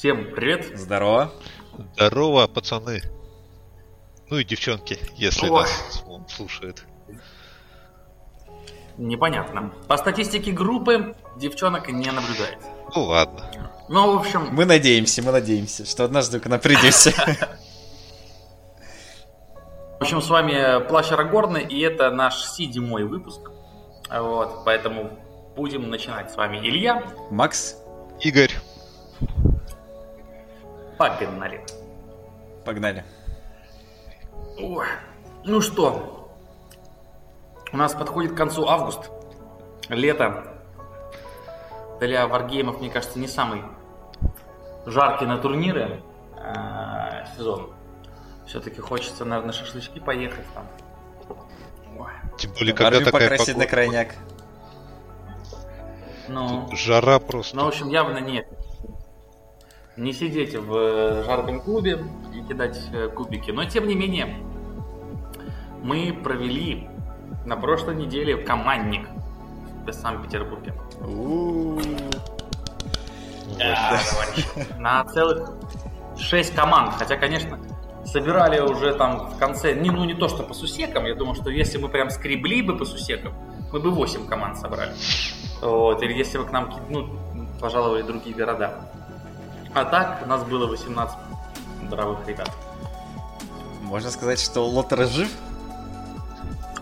Всем привет. Здорово. Здорово, пацаны. Ну и девчонки, если Ой. нас слушают. Непонятно. По статистике группы девчонок не наблюдается. Ну ладно. Ну, в общем, Мы надеемся, мы надеемся, что однажды к нам придете. в общем, с вами Плащ Арагорна, и это наш седьмой выпуск. Вот, поэтому будем начинать с вами. Илья, Макс, Игорь, погнали. погнали. Ой. Ну что, у нас подходит к концу август. Лето. Для варгеймов, мне кажется, не самый жаркий на турниры э, сезон. Все-таки хочется, наверное, на шашлычки поехать там. Ой. тем более, когда Барби такая покрасить на погода, крайняк. Ну, жара просто. ну, в общем, явно нет. Не сидеть в э, жарком клубе и кидать э, кубики. Но, тем не менее, мы провели на прошлой неделе командник в Санкт-Петербурге. На целых 6 команд. Хотя, конечно, собирали уже там в конце, не, ну не то что по сусекам, я думаю, что если мы прям скребли бы по сусекам, мы бы 8 команд собрали. Вот, или если бы к нам, ну, пожаловали другие города. А так, у нас было 18 бравых ребят. Можно сказать, что Лотер жив?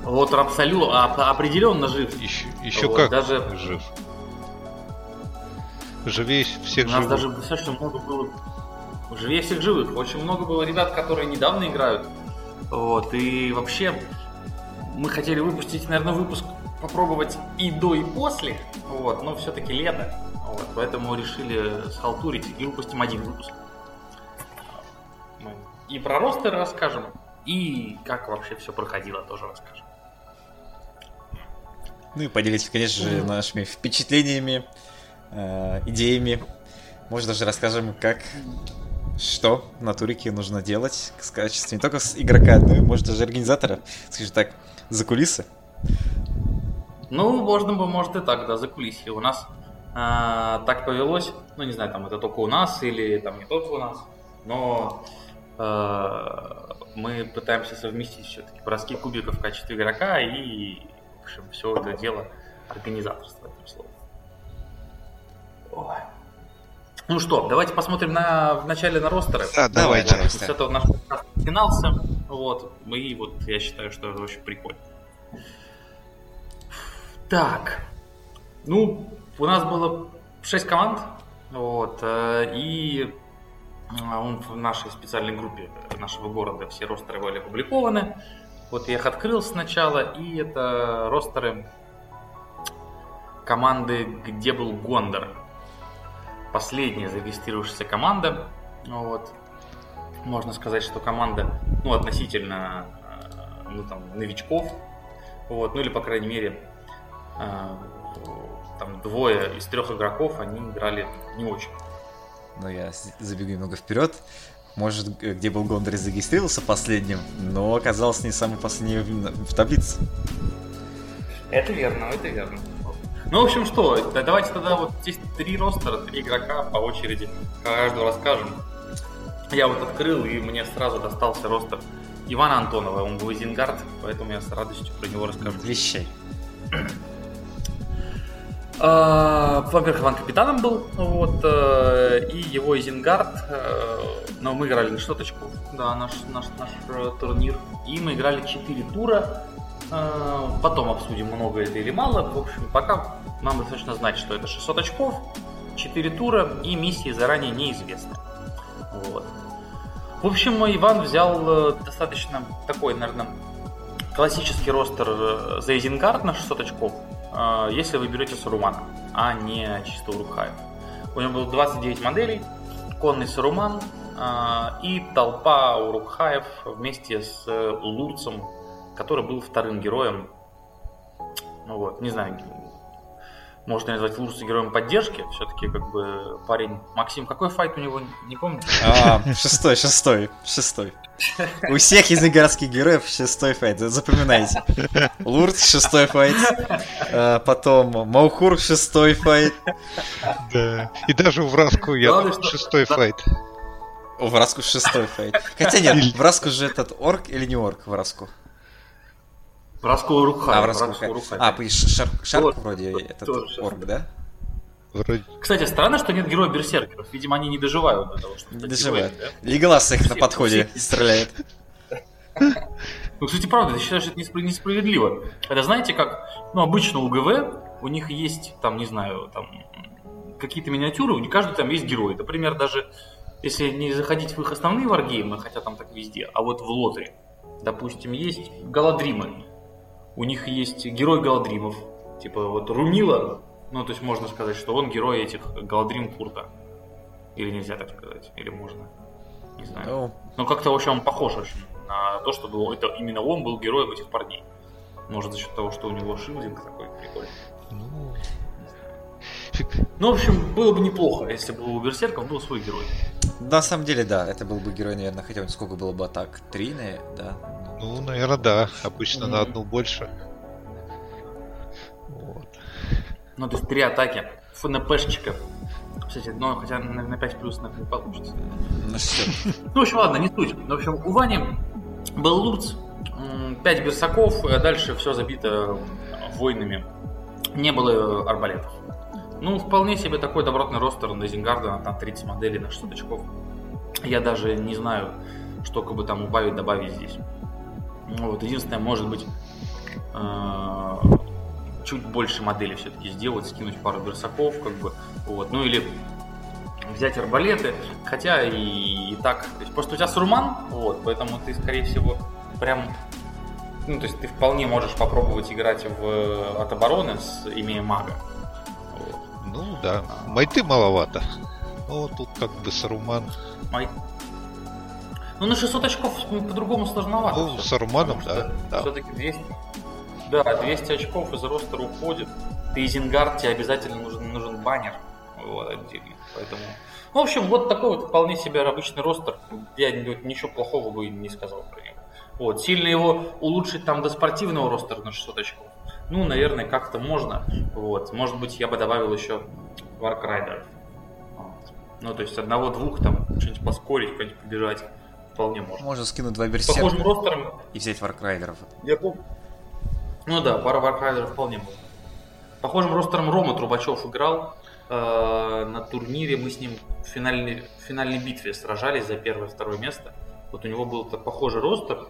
Лотер абсолютно, а- определенно жив. Еще, еще Вот, как даже- жив. Живее всех У нас живых. даже достаточно много было живее всех живых. Очень много было ребят, которые недавно играют. Вот, и вообще мы хотели выпустить, наверное, выпуск попробовать и до, и после. Вот, но все-таки лето. Вот, поэтому решили схалтурить и выпустим один выпуск. Мы и про ростеры расскажем, и как вообще все проходило, тоже расскажем. Ну и поделитесь, конечно же, нашими впечатлениями, э, идеями. Может, даже расскажем, как, что на турике нужно делать в качестве не только с игрока, но и, может, даже организатора, скажем так, за кулисы. Ну, можно бы, может и так, да, за кулисье. У нас а, так повелось, ну, не знаю, там это только у нас или там не только у нас, но а, мы пытаемся совместить все-таки броски кубиков в качестве игрока и, в общем, все это дело организаторство, этим словом. Ой. Ну что, давайте посмотрим на, в начале на ростеры. Да, Давай, давайте. давай. С этого наш подкаст начинался. Вот. И вот я считаю, что это очень прикольно. Так. Ну, у нас было 6 команд. Вот. э, И а, он в нашей специальной группе нашего города все ростеры были опубликованы. Вот я их открыл сначала, и это ростеры команды, где был Гондор. Последняя зарегистрировавшаяся команда. Вот. Можно сказать, что команда, ну, относительно, э, ну, там, новичков. Вот, ну, или, по крайней мере, э, там, двое из трех игроков, они играли не очень. Но я с- забегу немного вперед. Может, где был Гондор и зарегистрировался последним, но оказался не самый последний в, в таблице. Это верно, это верно. Ну, в общем, что, да, давайте тогда вот здесь три ростера, три игрока по очереди каждого расскажем. Я вот открыл, и мне сразу достался ростер Ивана Антонова, он был Зингард, поэтому я с радостью про него расскажу. Вещей. А, Во-первых, Иван капитаном был, вот, э, и его Изенгард, э, но мы играли на шестоточку, да, наш, наш, наш э, турнир, и мы играли 4 тура, потом обсудим, много это или мало, в общем, пока нам достаточно знать, что это 600 очков, 4 тура и миссии заранее неизвестны. Вот. В общем, Иван взял достаточно такой, наверное, классический ростер за Изенгард на 600 очков, если вы берете Сарумана, а не чисто Урукхаев. У него было 29 моделей, конный Саруман э, и толпа Урукхаев вместе с э, Лурцем, который был вторым героем. Ну вот, не знаю, можно назвать Лурса героем поддержки. Все-таки как бы парень Максим, какой файт у него, не помню? А, шестой, шестой, шестой. У всех из городских героев шестой файт, запоминайте. Лурд шестой файт, а, потом Маухур шестой файт. Да. И даже в Раску я шестой файт. О, Враску шестой файт. Хотя нет, Враску же этот орк или не орк Враску? Враску Рухай. А, Враску. Враску Рухай. А, по- Шар- Шарк Вот. вроде этот орк, да? Вроде... Кстати, странно, что нет героя берсеркеров. Видимо, они не доживают до того, чтобы Не доживает. героями, Леголас их на подходе стреляет. да? Ну, кстати, правда, я считаю, что это несправедливо. Это знаете, как, ну, обычно у ГВ у них есть, там, не знаю, там, какие-то миниатюры, у каждого там есть герой. Например, даже если не заходить в их основные варгеймы, хотя там так везде, а вот в лотере, допустим, есть Галадримы. У них есть герой Галадримов. Типа вот Рунила, ну, то есть можно сказать, что он герой этих Галадрим Курта. Или нельзя так сказать, или можно. Не знаю. Ну, Ну, как-то, в общем, он похож очень на то, чтобы это именно он был героем этих парней. Может, за счет того, что у него шилдинг такой прикольный. Ну, Ну, в общем, было бы неплохо, если бы у Берсерков был свой герой. на самом деле, да, это был бы герой, наверное, хотя бы сколько было бы атак? Три, наверное, да? ну, наверное, да. Обычно на Мгм. одну больше. Вот. Ну, то есть три атаки. ФНПшечка. Кстати, ну, хотя на, на 5 плюс не получится. Ну что, Ну, в общем, ладно, не суть. Ну, В общем, у Вани был Лурц, 5 берсаков, а дальше все забито воинами. Не было арбалетов. Ну, вполне себе такой добротный ростер на Зингарда, там 30 моделей на 600 очков. Я даже не знаю, что как бы там убавить, добавить здесь. Ну, вот, единственное, может быть, э, чуть больше модели все-таки сделать, скинуть пару берсаков, как бы, вот, ну или взять арбалеты, хотя и, и так, то есть просто у тебя сурман, вот, поэтому ты, скорее всего, прям, ну, то есть ты вполне можешь попробовать играть в, от обороны, с, имея мага. Вот. Ну да. Майты маловато. Ну, тут как бы Саруман. Май- Ну, на 600 очков ну, по-другому сложновато. Ну, всё. с Арманом, Потому что да, да. Все-таки 200... Да, 200 очков из ростера уходит. Ты Изенгард, тебе обязательно нужен, нужен баннер. Вот, отдельно. Поэтому... Ну, в общем, вот такой вот вполне себе обычный ростер. Я ни- ничего плохого бы не сказал про него. Вот, сильно его улучшить там до спортивного ростера на 600 очков. Ну, наверное, как-то можно. Вот. Может быть, я бы добавил еще Warg Rider ов. Ну, то есть одного-двух там что-нибудь поскорить, куда-нибудь побежать. Вполне можно. можно скинуть два Похожим берсерка ростером и взять Warg Rider ов. я помню. Ну да, пара Warg Rider ов вполне было. Похожим ростером Рома Трубачев играл. Э, на турнире мы с ним в финальной, в финальной битве сражались за первое-второе место. Вот у него был так похожий ростер,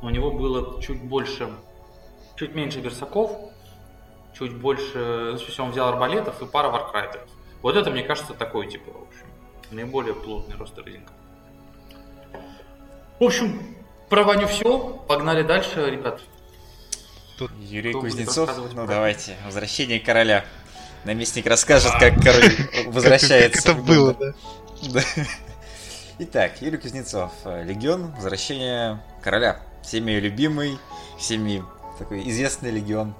но у него было чуть больше, чуть меньше берсаков, чуть больше, ну, он взял арбалетов и пара Warg Rider ов. Вот это, мне кажется, такой, типа, в общем, наиболее плотный ростер Ринга. В общем, про Ваню все. Погнали дальше, ребят. Юрий Кто Кузнецов, ну давайте, возвращение короля. Наместник расскажет, как король возвращается. Как это было, да? Итак, Юрий Кузнецов, э, Легион, возвращение короля. Всеми любимый, всеми такой известный легион.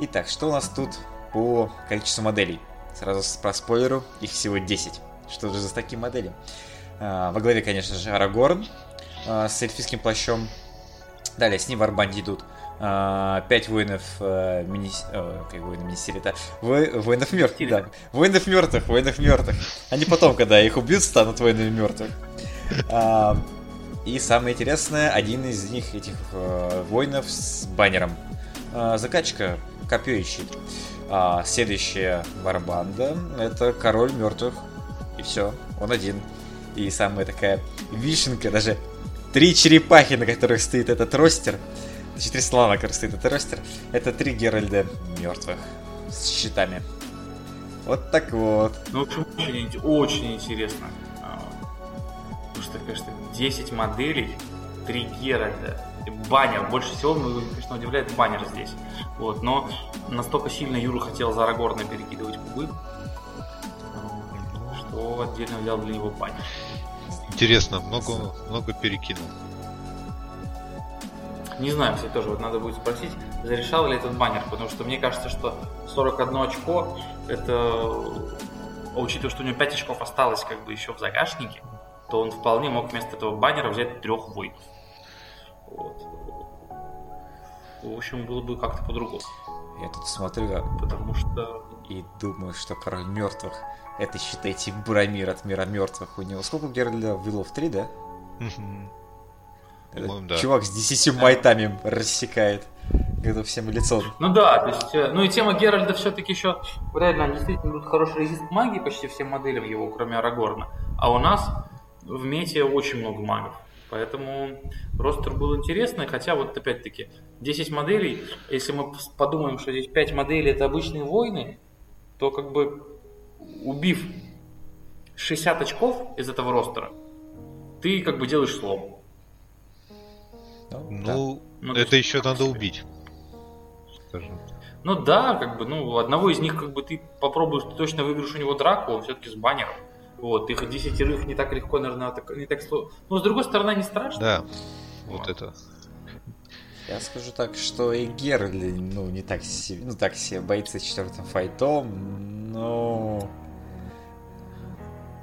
Итак, что у нас тут по количеству моделей? Сразу про спойлеру, их всего 10. Что же за такие модели? А, во главе, конечно же, Арагорн а, с эльфийским плащом. Далее, с ним в Арбанде идут а, пять воинов э, мини... э, как воины мини это воинов мертвых, да. Воинов мертвых, воинов мертвых. Они потом, когда их убьют, станут воинами мертвых. А, и самое интересное, один из них, этих э, воинов с баннером. А, закачка, копье и щит. А, следующая варбанда это король мертвых. И все, он один. И самая такая вишенка, даже три черепахи, на которых стоит этот ростер. Четыре слона, на которых стоит этот ростер. Это три Геральда мертвых с щитами. Вот так вот. Ну, в общем, очень, очень интересно. А, Потому что, конечно, 10 моделей, 3 Геральда, баннер. Больше всего, ну, конечно, удивляет баннер здесь. Вот, но настолько сильно Юра хотел за Арагорна перекидывать кубы, что отдельно взял для него баннер. Интересно, много, много перекинул. Не знаю, кстати, тоже вот надо будет спросить. зарешал ли этот баннер, потому что мне кажется, что 41 очко, это, а учитывая, что у него 5 очков осталось как бы еще в загашнике, то он вполне мог вместо этого баннера взять трех воинов. Вот. В общем, было бы как-то по-другому. Я тут смотрю Потому что... и думаю, что король мертвых это, считайте, Бурамир от мира мертвых. У него сколько Геральда? Вилов 3, да? По-моему, да. Чувак с 10 майтами рассекает. Когда всем лицо. Ну да, то есть, э, ну и тема Геральда все-таки еще, реально, действительно тут хороший резист магии почти всем моделям его, кроме Арагорна. А у нас в мете очень много магов. Поэтому ростер был интересный, хотя вот опять-таки 10 моделей, если мы подумаем, что здесь 5 моделей это обычные войны, то как бы убив 60 очков из этого ростера, ты как бы делаешь слом. Ну, да. Ну, Ну, то это есть, еще надо себе. убить. Скажем. Ну да, как бы, ну, одного из них, как бы, ты попробуешь, ты точно выиграешь у него драку, он все-таки с баннером. Вот, их десятерых не так легко, наверное, так- не так сложно. Но с другой стороны, не страшно. Да, вот это. Я скажу так, что и Геральд, ну, не так себе, ну, так себе боится четвертым файтом, но...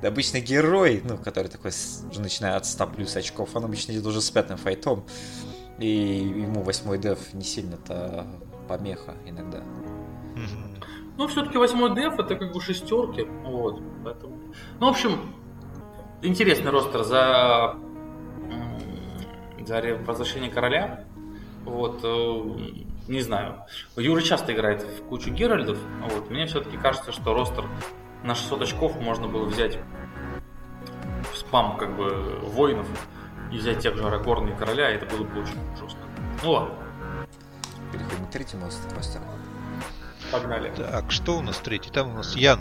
Обычно герой, ну, который такой, уже начиная от 100 плюс очков, он обычно идет уже с пятым файтом, и ему восьмой деф не сильно-то помеха иногда. Ну, все-таки восьмой деф это как бы шестерки. Вот, поэтому. Ну, в общем, интересный ростер за, за возвращение короля. Вот, э, не знаю. Юра часто играет в кучу Геральдов. Вот, мне все-таки кажется, что ростер на 600 очков можно было взять в спам как бы воинов и взять тех же Арагорна и короля, и это было бы очень жестко. Ну ладно, Переходим к третьему ростеру. погнали. Так, что у нас третий? Там у нас Ян.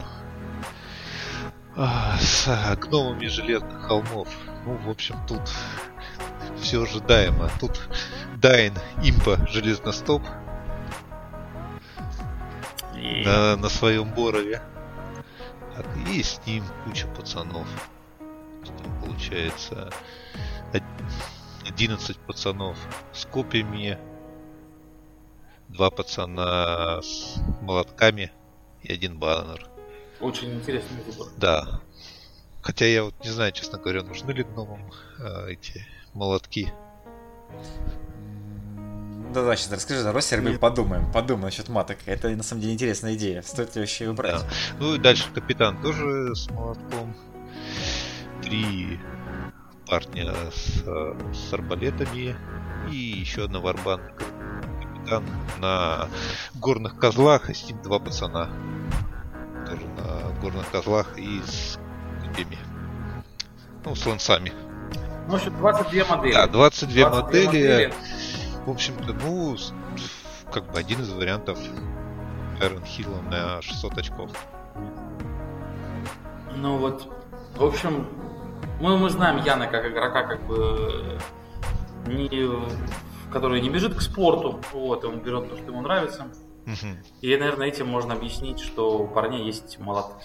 А, с гномами железных холмов. Ну, в общем, тут все ожидаемо. Тут Дайн, импа, железностоп И- на, на своем борове. Так, И с ним куча пацанов. Там получается од- 11 пацанов с копьями, два пацана с молотками и один баннер. Очень интересный выбор. Да. Хотя я вот не знаю, честно говоря, нужны ли гномам а, эти молотки. Да, да, сейчас расскажи за ростер, мы подумаем, подумаем насчет маток. Это на самом деле интересная идея. Стоит ли вообще его брать? Да. Ну и дальше капитан тоже с молотком. Три парня с, э, с арбалетами. И еще одна варбан капитан на горных козлах, и с ним два пацана. Тоже на горных козлах и с копьями. Ну, с лансами. Ну, в общем, 22 модели. Да, 22, 22 модели. В общем-то, ну, как бы один из вариантов Эрон Хилла на 600 очков. Ну вот, в общем, мы, мы знаем Яна как игрока, как бы, не, который не бежит к спорту, вот, он берет то, что ему нравится. И, наверное, этим можно объяснить, что у парней есть молотки.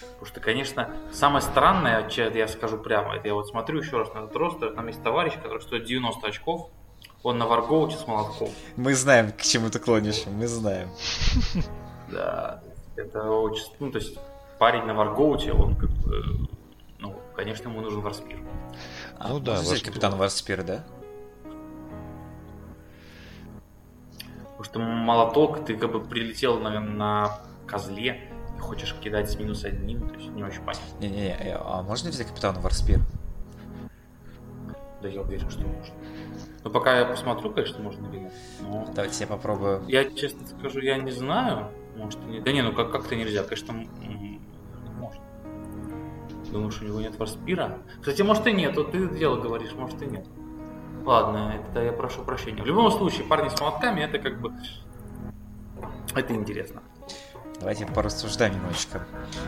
Потому что, конечно, самое странное, я скажу прямо, это я вот смотрю еще раз на этот ростер, там есть товарищ, который стоит 90 очков, он на варгоуте с молотком. Мы знаем, к чему ты клонишь, мы знаем. Да, это очень... Ну, то есть парень на варгоуте, он как бы... Ну, конечно, ему нужен варспир. А, Ну да, взять капитан Варспир, да? Потому что молоток, ты как бы прилетел на, на козле и хочешь кидать с минус одним, то есть не очень понятно. Не-не-не, э, а можно взять капитана Варспир? Да я уверен, что можно. Но пока я посмотрю, конечно, можно или нет. Но Давайте я попробую. я честно скажу, я не знаю. Может, не... Да не, ну как- как-то нельзя, конечно, может. Думаешь, у него нет варспира? Кстати, может и нет, вот ты дело говоришь, может и нет. Ладно, это я прошу прощения. В любом случае, парни с молотками, это как бы... Это интересно. Давайте порассуждаем немножечко.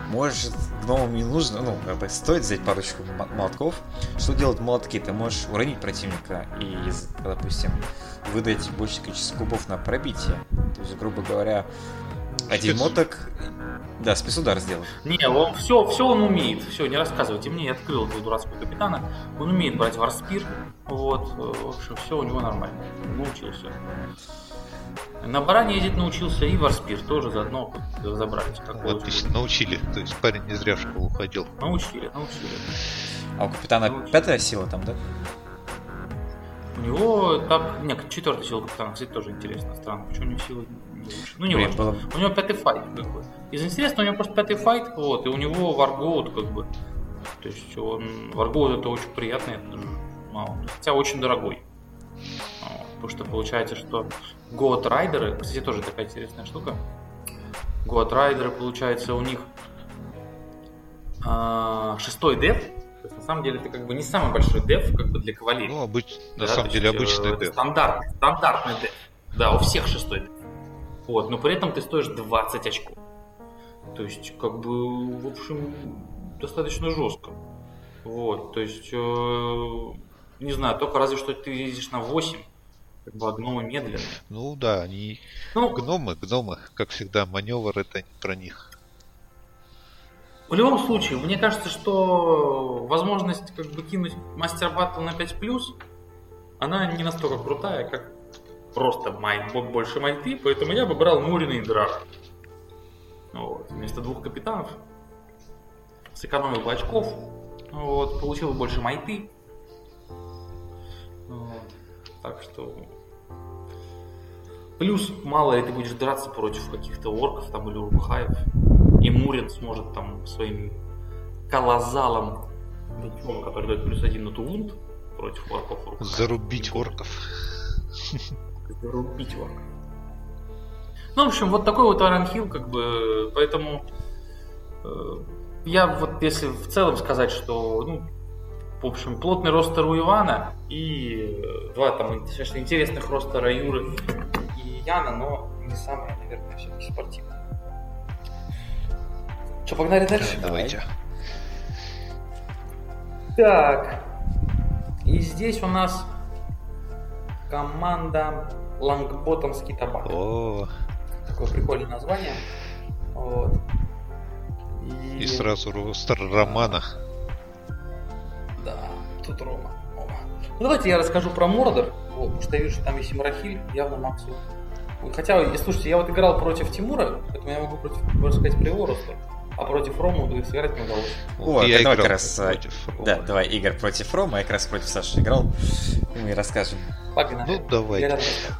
Может, гномам не нужно, ну, как бы стоит взять парочку мо- молотков. Что делать молотки? Ты можешь уронить противника и, допустим, выдать большее количество кубов на пробитие. То есть, грубо говоря, один Спец- моток... Да, спецудар сделать. Не, он все, все он умеет. Все, не рассказывайте мне, я открыл этого дурацкого капитана. Он умеет брать варспир. Вот, э, в общем, все у него нормально. Научился. На баране ездить научился и Варспир тоже заодно разобрались. Как Вот, отлично, научили. То есть парень не зря в школу ходил. Научили, научили. А у капитана Научили. пятая сила там, да? У него так... Нет, четвертая сила капитана, кстати, тоже интересно. Странно, почему у него сила не лучше. Ну, не Блин, важно. было- У него пятый fight, как бы. Из интересного, у него просто пятый fight, вот, и у него war goat, как бы. То есть он... War goat это очень приятный, это даже мало. Хотя очень дорогой. Потому что получается, что Goat Rider ы, кстати, тоже такая интересная штука. Goat Rider ы, получается, у них а, шестой деф. То есть, на самом деле, это как бы не самый большой деф, как бы для кавалерии. Ну, обыч... на Да, самом то деле есть, обычный э, деф. Стандарт, стандартный деф. Да, у всех шестой деф. Вот, но при этом ты стоишь 20 очков. То есть, как бы, в общем, достаточно жестко. Вот, то есть, э, не знаю, только разве что ты ездишь на 8, как бы, гномы медленные. Ну да, они Ну, гномы, гномы, как всегда, маневр это не про них. В любом случае, мне кажется, что возможность как бы кинуть мастер баттл на 5 она не настолько крутая, как просто май, бо- больше майты, поэтому я бы брал Мурина и Драра. Вот, вместо двух капитанов. Сэкономил бы очков, вот, получил бы больше майты. Вот, так что... Плюс, мало ли ты будешь драться против каких-то орков там или урбхаев. И Мурин сможет там своим колозалом мечом, который дает плюс один на тувунт против орков. урбхаев. Зарубить орков. Зарубить орков. Ну, в общем, вот такой вот Hill, как бы, поэтому э, я вот если в целом сказать, что, ну, в общем, плотный ростер у Ивана и э, два там достаточно интересных ростера Юры Яна, но не самые, наверное, все-таки спортивные. Что, погнали дальше? Давайте. Так. И здесь у нас команда Лангботтомский табак. О, Такое прикольное название. Вот. и сразу ростер Романа. Да, тут Рома. Ома. Ну давайте я расскажу про Мордор, вот, потому что я вижу, что там есть и Марахиль, явно Максу. Хотя, слушайте, я вот играл против Тимура, поэтому я могу против, можно сказать, ростер. А против Рома сыграть не удалось. О, я давай играл как раз, а, против. Да, давай Игорь против Рома, я как раз против Саши играл. И мы расскажем. Погнали. Ну, давай.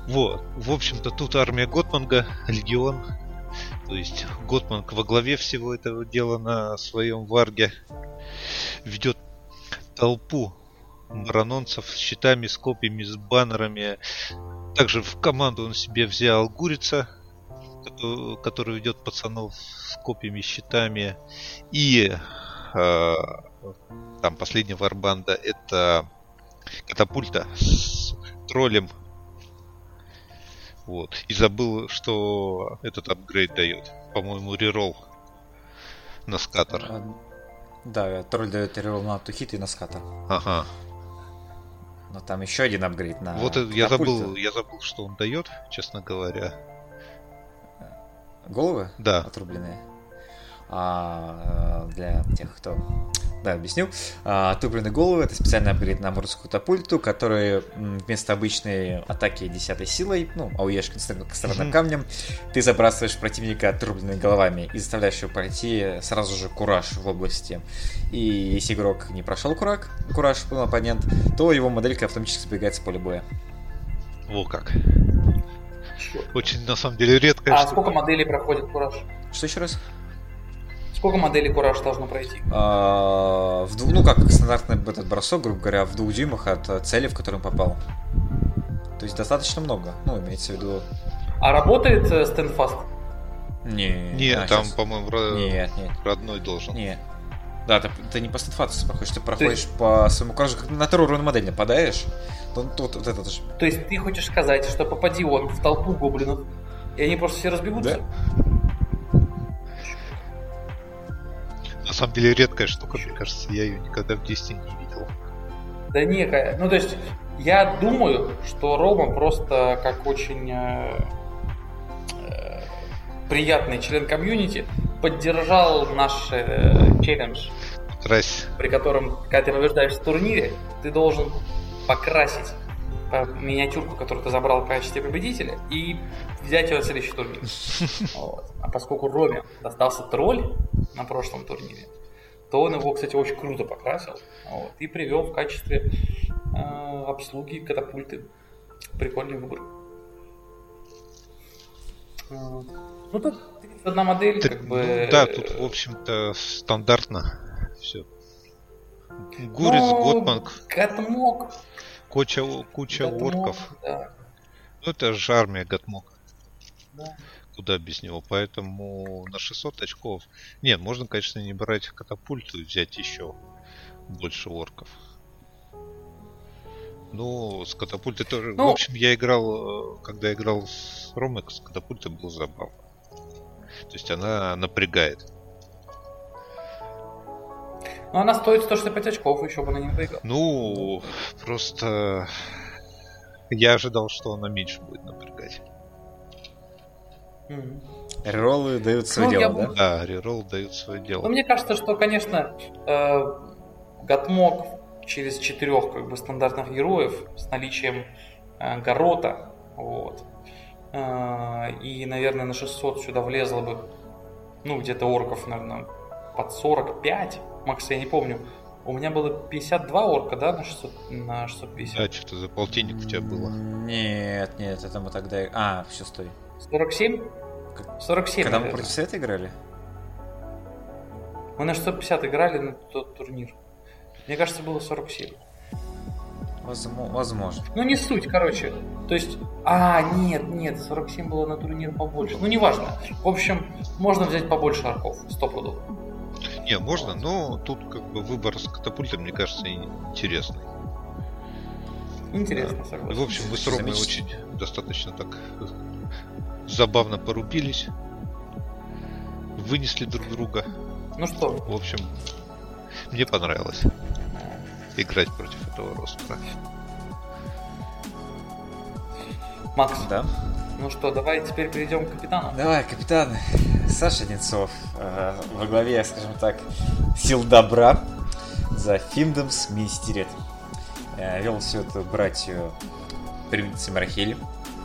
Вот, в общем-то, тут армия Готманга, легион. То есть Готманг во главе всего этого дела на своем варге ведет толпу маранонцев с щитами, с копьями, с баннерами. Также в команду он себе взял Гурица, кото- который ведет пацанов с копьями, щитами. И э, там последняя варбанда это катапульта с троллем вот. И забыл, что этот апгрейд дает. По-моему, реролл на скатер. А, Да, тролль дает реролл на тухит и на ската. Ага. Но там еще один апгрейд на вот я забыл, я забыл, что он дает, честно говоря. Головы? Да. Отрубленные. А, э, для тех, кто... Да, объясню. А, отрубленные головы — это специальный апгрейд на морскую катапульту, который вместо обычной атаки 10 силой, ну, ауешь Мгм. камнем, ты забрасываешь противника отрубленными головами и заставляешь его пройти сразу же кураж в области. И если игрок не прошел кураж, кураж был оппонент, то его моделька автоматически сбегает с поля боя. Во как. Очень, на самом деле, редкая А сколько моделей проходит Кураж? Что еще раз? Сколько моделей Кураж должно пройти? А, в ну, как стандартный этот бросок, грубо говоря, в двух дюймах от э, цели, в которую он попал. То есть достаточно много. Ну, имеется в виду... А работает э, стендфаст? Не, Нет, а, там, по-моему, ро- Нет, нет, родной должен. нет. Да, ты, ты не по статфатусу проходишь, ты проходишь по своему куражу, как на вторую уровень модель нападаешь, то тут вот это же... То есть ты хочешь сказать, что попади он в толпу гоблинов, и они просто все разбегутся? На самом деле, редкая штука, мне кажется, я ее никогда в действии не видел. Да некая. Ну, то есть, я думаю, что Рома просто как очень э, э, приятный член комьюнити поддержал наш э, челлендж, Крась. при котором, когда ты побеждаешь в турнире, ты должен покрасить миниатюрку, которую ты забрал в качестве победителя, и взять ее на следующий турнир. Вот. А поскольку Роме достался тролль на прошлом турнире, то он его, кстати, очень круто покрасил вот, и привел в качестве э, обслуги катапульты. Прикольный выбор. Ну тут одна модель, как бы. Ну, да, тут, в общем-то, стандартно все. Гурис, ну, Готманг. Готмок. Куча, куча Готмок, орков. Да. Ну, это же армия Готмок. Да. Куда без него. Поэтому на 600 очков... Нет, можно, конечно, не брать катапульту и взять еще больше орков. Ну, с катапультой тоже. Ну, в общем, я играл, э, когда играл с Ромек, с катапультой было забавно. То есть она напрягает. Но она стоит 165 очков, еще бы на ней выиграл. Ну, просто я ожидал, что она меньше будет напрягать. Mm. Рероллы дают свое ну, дело, да? Да, реролл дают свое дело. Но мне кажется, что, конечно, э, Гатмок через четырех как бы стандартных героев с наличием э, Горота, вот, э, и, наверное, на 600 сюда влезло бы, ну, где-то орков, наверное, под 45, Макс, я не помню. У меня было 52 орка, да, на, 600, на 650? Да, что-то за полтинник у тебя было. Нет, нет, это мы тогда... А, все, стой. 47? 47, Когда мы против Света играли? Мы на 650 играли на тот турнир. Мне кажется, было 47. Возможно. Ну, не суть, короче. То есть, а, нет, нет, 47 было на турнир побольше. Ну, неважно. В общем, можно взять побольше арков, 100 пудов. Не, можно, но тут как бы выбор с катапультом, мне кажется, интересный. Интересно, согласен. В общем, мы с Ромой очень достаточно так забавно порубились. Вынесли друг друга. Ну что? В общем, мне понравилось играть против этого ростера. Макс. Да. Ну что, давай теперь перейдем к капитану. Давай, капитан. Саша Одинцов э, во главе, скажем так, сил добра за Финдомс Министерет. Э, вел всю эту братью привидицы Марахели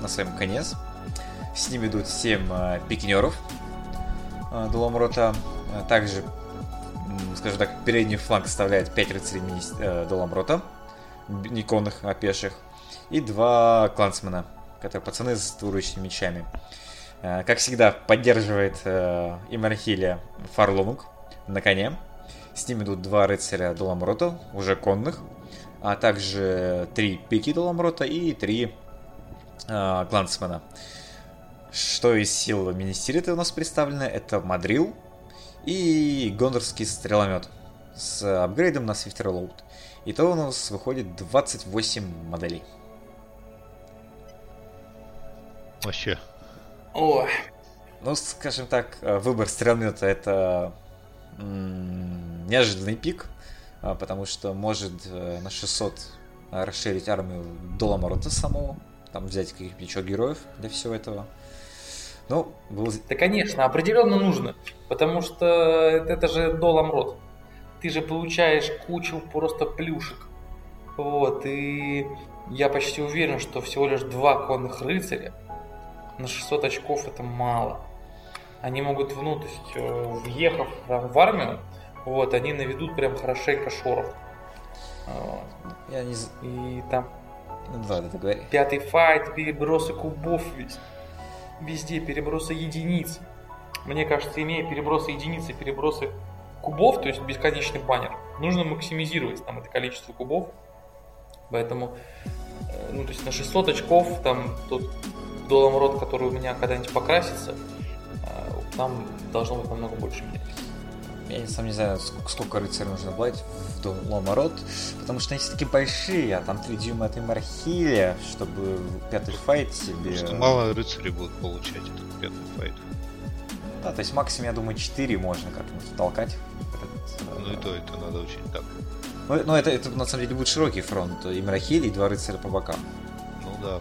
на своем коне. С ним идут 7 э, пикинеров э, Дуламрота. Э, также, скажем так, передний фланг составляет 5 рыцарей э, Дуламрота, не конных, а пеших, и два клансмена, которые пацаны с двуручными мечами. Э, как всегда, поддерживает э, Имархилия Фарлонук на коне. С ним идут два рыцаря Доламрота, уже конных, а также три пики Доламрота и три э, Глансмана. Что из сил Министерита у нас представлены? Это Мадрил и Гондорский стреломет с апгрейдом на Свифтерлоуд. Итого у нас выходит 28 моделей. Вообще о. Ну, скажем так, э, выбор стрелмета это неожиданный пик, а, потому что может э, на 600 расширить армию до Ламорота самого, там взять каких-нибудь еще героев для всего этого. Ну, был... Да, конечно, определенно нужно, потому что это, это же до Ламрот. Ты же получаешь кучу просто плюшек. Вот, и я почти уверен, что всего лишь два конных рыцаря на 600 очков это мало. Они могут, ну, то есть, э, въехав в армию, вот, они наведут прям хорошенько шорох. Я не... И там ну, да, это говори. пятый файт, перебросы кубов везде, везде перебросы единиц. Мне кажется, имея перебросы единиц и перебросы кубов, то есть бесконечный баннер, нужно максимизировать там это количество кубов. Поэтому, э, ну, то есть на 600 очков там тут Доломрот, который у меня когда-нибудь покрасится, э, там должно быть намного больше меня. Я сам не знаю, сколько рыцарей нужно брать в Доломорот, потому что они все-таки большие, а там 3 дюйма это Мархилия, чтобы пятый файт себе... Что мало рыцарей будут получать этот пятый файт. Да, то есть максимум, я думаю, 4 можно как-нибудь толкать. Этот, ну и то, это надо очень так. Ну, это, это на самом деле будет широкий фронт. И Марахили, и два рыцаря по бокам. Ну да.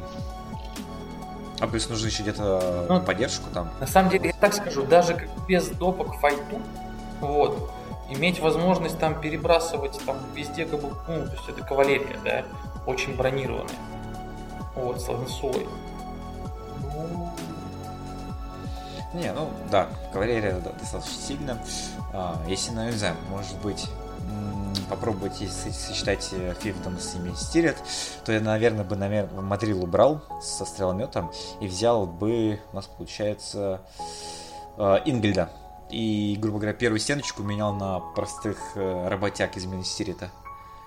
А плюс нужно еще где-то ну, поддержку там. На самом деле, я так скажу, даже без допок файту, вот, иметь возможность там перебрасывать там везде как бы, ну, то есть это кавалерия, да, очень бронированная. Вот, с ланцой. Ну, Не, ну да, кавалерия да, достаточно сильно. А, если, ну, не знаю, может быть, попробовать если сочетать э, Фифдом с ими Стирет, то я, наверное, бы, наверное, Мадрил убрал со стрелометом и взял бы, у нас получается, э, Ингельда. И, грубо говоря, первую стеночку менял на простых э, работяг из Министирита.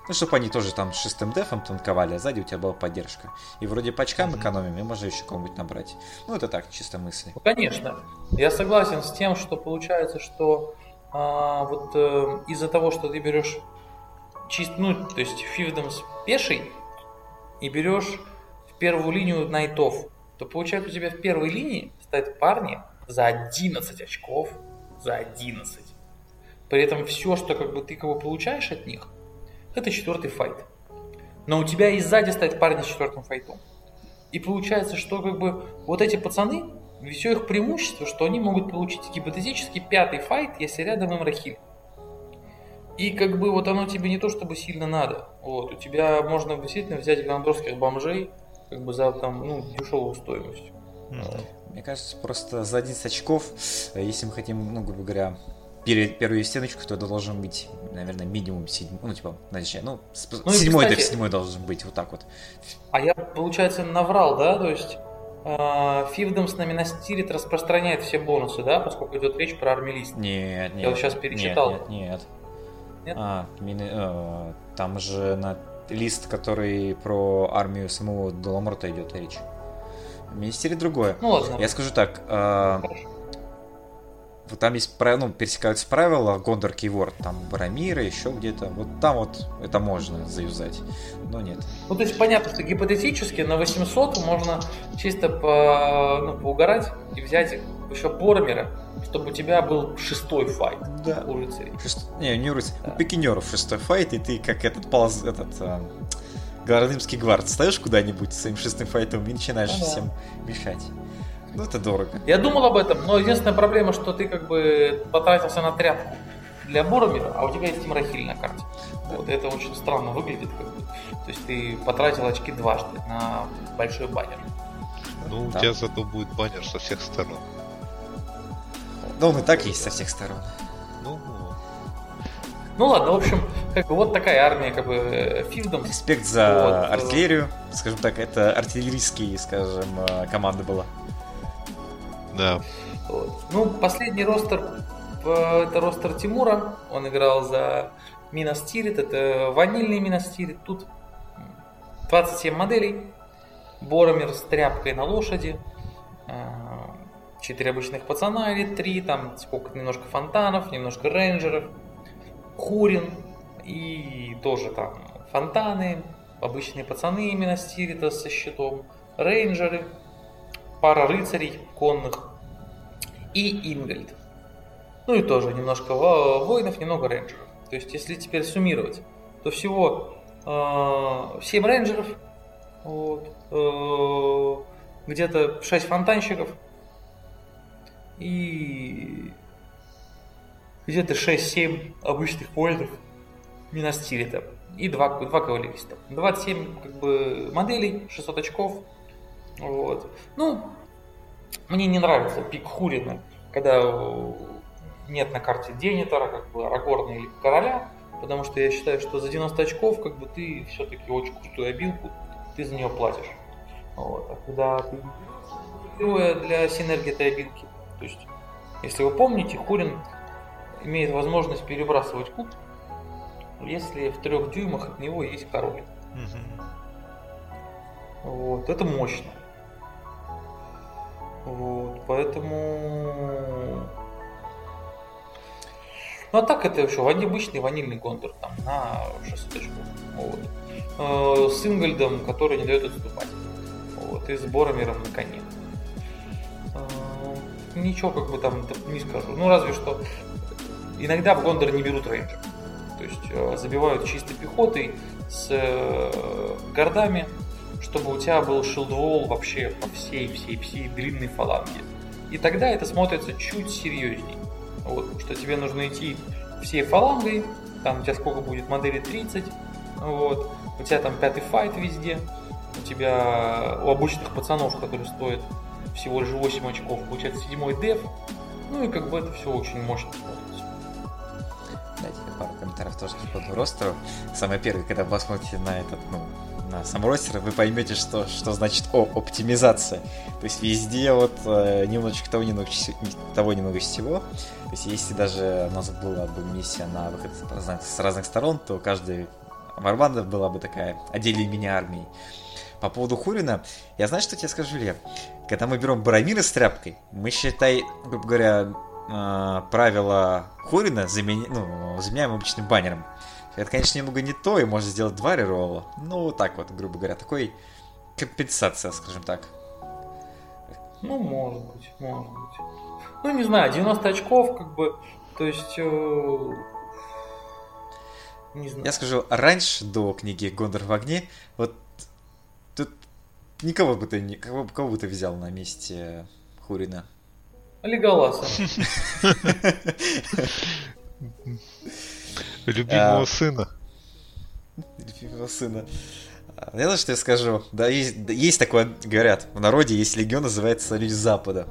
Ну, чтобы они тоже там с шестым дефом танковали, а сзади у тебя была поддержка. И вроде по очкам экономим, и можно еще кого-нибудь набрать. Ну, это так, чисто мысли. Ну, конечно. Я согласен с тем, что получается, что а, вот э, из-за того, что ты берешь чист, ну, то есть фивдом с пешей и берешь в первую линию найтов, то получается у тебя в первой линии стоят парни за 11 очков, за 11. При этом все, что как бы ты кого получаешь от них, это четвертый файт. Но у тебя и сзади стоят парни с четвертым файтом. И получается, что как бы вот эти пацаны, все их преимущество, что они могут получить гипотетически пятый файт, если рядом им Рахиль. И как бы вот оно тебе не то чтобы сильно надо. Вот, у тебя можно действительно взять гандорских бомжей как бы за там, ну, дешевую стоимость. Мне кажется, просто за 11 очков, э, если мы хотим, ну, грубо говоря, перед первую стеночку, то это должен быть, наверное, минимум седьмой, ну, типа, значит, ну, Ну и, седьмой кстати- деф седьмой должен быть, вот так вот. А я, получается, наврал, да? То есть Фивдомс на Минастирит распространяет все бонусы, да? Поскольку идет речь про армилист. Нет, нет. Я вот щас нет, перечитал. Нет, нет. Нет? А, мини- э, там же на лист, который про армию самого Доломорта идет речь. Министерие другое. Ну ладно. Я скажу так, э, Хорошо. Вот там есть ну, пересекаются правила, Гондор Кейворд, там Барамира, еще где-то. Вот там вот это можно заюзать. Но нет. Ну, то есть понятно, что гипотетически на 800 можно чисто по, ну, поугарать и взять еще Бормера, чтобы у тебя был шестой файт Да. у рыцарей. Шест- Не, не рыцарь, Да. у пикинеров шестой файт, и ты как этот полз, этот э, Городымский гвард ставишь куда-нибудь своим шестым файтом и начинаешь Ну да. всем мешать. Ну это дорого. Я думал об этом, но единственная проблема, что ты как бы потратился на тряпку для Боромира, а у тебя есть Тимрахиль на карте. Вот, это очень странно выглядит. Как бы. То есть ты потратил очки дважды на большой баннер. Ну, у Да. тебя зато будет баннер со всех сторон. Он и так есть со всех сторон. Ну, Ну ладно, в общем, как бы вот такая армия, как бы Фивдом. Респект за Вот, э. артиллерию. Скажем так, это артиллерийские, скажем, э, команда была. Да. Вот. Ну, последний ростер э, это ростер Тимура. Он играл за Минастирит. Это ванильный Минастирит. Тут 27 моделей. Боромер с тряпкой на лошади. э, Четыре обычных пацана или три. Там сколько немножко фонтанов, немножко рейнджеров. Хурин. И тоже там фонтаны. Обычные пацаны Минастирита со щитом. Рейнджеры. Пара рыцарей конных и Ингольд. Ну и тоже немножко во- воинов, немного рейнджеров. То есть, если теперь суммировать, то всего э, 7 рейнджеров, вот, э, где-то 6 фонтанщиков и где-то 6-7 обычных воинов Минастирита и 2, 2 кавалериста. 27 как бы, моделей, 600 очков. Вот. Ну, мне не нравится пик Хурина, когда э, нет на карте Денитора, как бы Арагорна или Короля, потому что я считаю, что за 90 очков как бы ты все-таки очень крутую обилку, ты за нее платишь. Вот. А когда ты для синергии этой обилки, то есть, если вы помните, Хурин имеет возможность перебрасывать куб, если в трех дюймах от него есть король. Вот, это мощно. Вот, поэтому... Ну а так это вани- обычный ванильный контур там на 600 очков. Вот. Э, С Ингольдом, который не дает отступать. Вот, и с Боромером на коне. Э, Ничего как бы там не скажу. Ну разве что иногда в Гондор не берут рейнджер. То есть э, забивают чистой пехотой с гордами, чтобы у тебя был шилдвол вообще по всей, всей, всей длинной фаланге. И тогда это смотрится чуть серьезней. Вот, что тебе нужно идти всей фалангой, там у тебя сколько будет, модели 30, вот, у тебя там пятый файт везде, у тебя у обычных пацанов, которые стоят всего лишь 8 очков, получается седьмой деф. Ну и как бы это все очень мощно смотрится. Дайте пару комментариев тоже по поводу ростера. Самое первое, когда вы посмотрите на этот, ну, на сам ростер, вы поймете, что, что значит о, оптимизация. То есть везде вот э, немножечко того, немного, того, немного всего. То есть если даже у нас была бы миссия на выход с разных, с разных сторон, то каждый Варбанда была бы такая отдельной мини-армией. По поводу Хурина, я знаю, что тебе скажу, Лев. Когда мы берем Барамира с тряпкой, мы, считай, грубо говоря, э, правила Хурина замени... ну, заменяем обычным баннером. Это, конечно, немного не то, и можно сделать два реролла. Ну, так вот, грубо говоря, такой компенсация, скажем так. Ну, может быть, может быть. Ну, не знаю, 90 очков, как бы, то есть... Э... Не знаю. Я скажу, раньше, до книги Гондор в огне, вот тут никого бы ты, кого, кого бы ты взял на месте Хурина? Леголаса. Любимого а... сына. Любимого сына. Я знаю, что я скажу. Да, есть, есть такое, говорят, в народе есть легион, называется Люди Запада.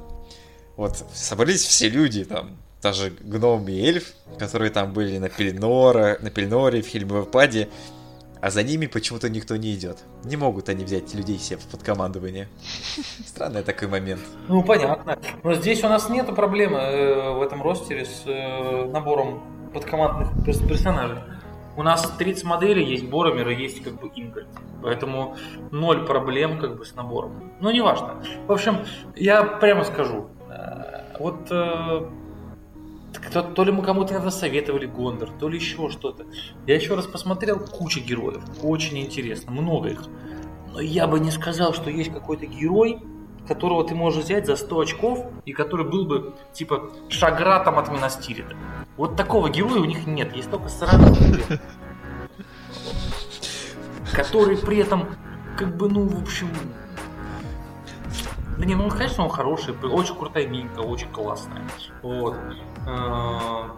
Вот, собрались все люди, там, даже гном и эльф, которые там были на Пельноре, на Пельноре, в Хельмовопаде, а за ними почему-то никто не идет. Не могут они взять людей себе под командование. Странный такой момент. Ну, понятно. Но здесь у нас нет проблемы э, в этом ростере с э, набором подкомандных персонажей. У нас 30 моделей, есть Боромер и есть как бы Ингольд. Поэтому ноль проблем как бы с набором. Ну, неважно. В общем, я прямо скажу. Э, вот то, то ли мы кому-то это советовали Гондор, то ли еще что-то. Я еще раз посмотрел куча героев. Очень интересно, много их. Но я бы не сказал, что есть какой-то герой, которого ты можешь взять за 100 очков, и который был бы, типа, шагратом от Минастирита. Вот такого героя у них нет, есть только сраный Который при этом, как бы, ну, в общем... Да не, ну, конечно, он хороший, очень крутая минка, очень классная. Вот. А,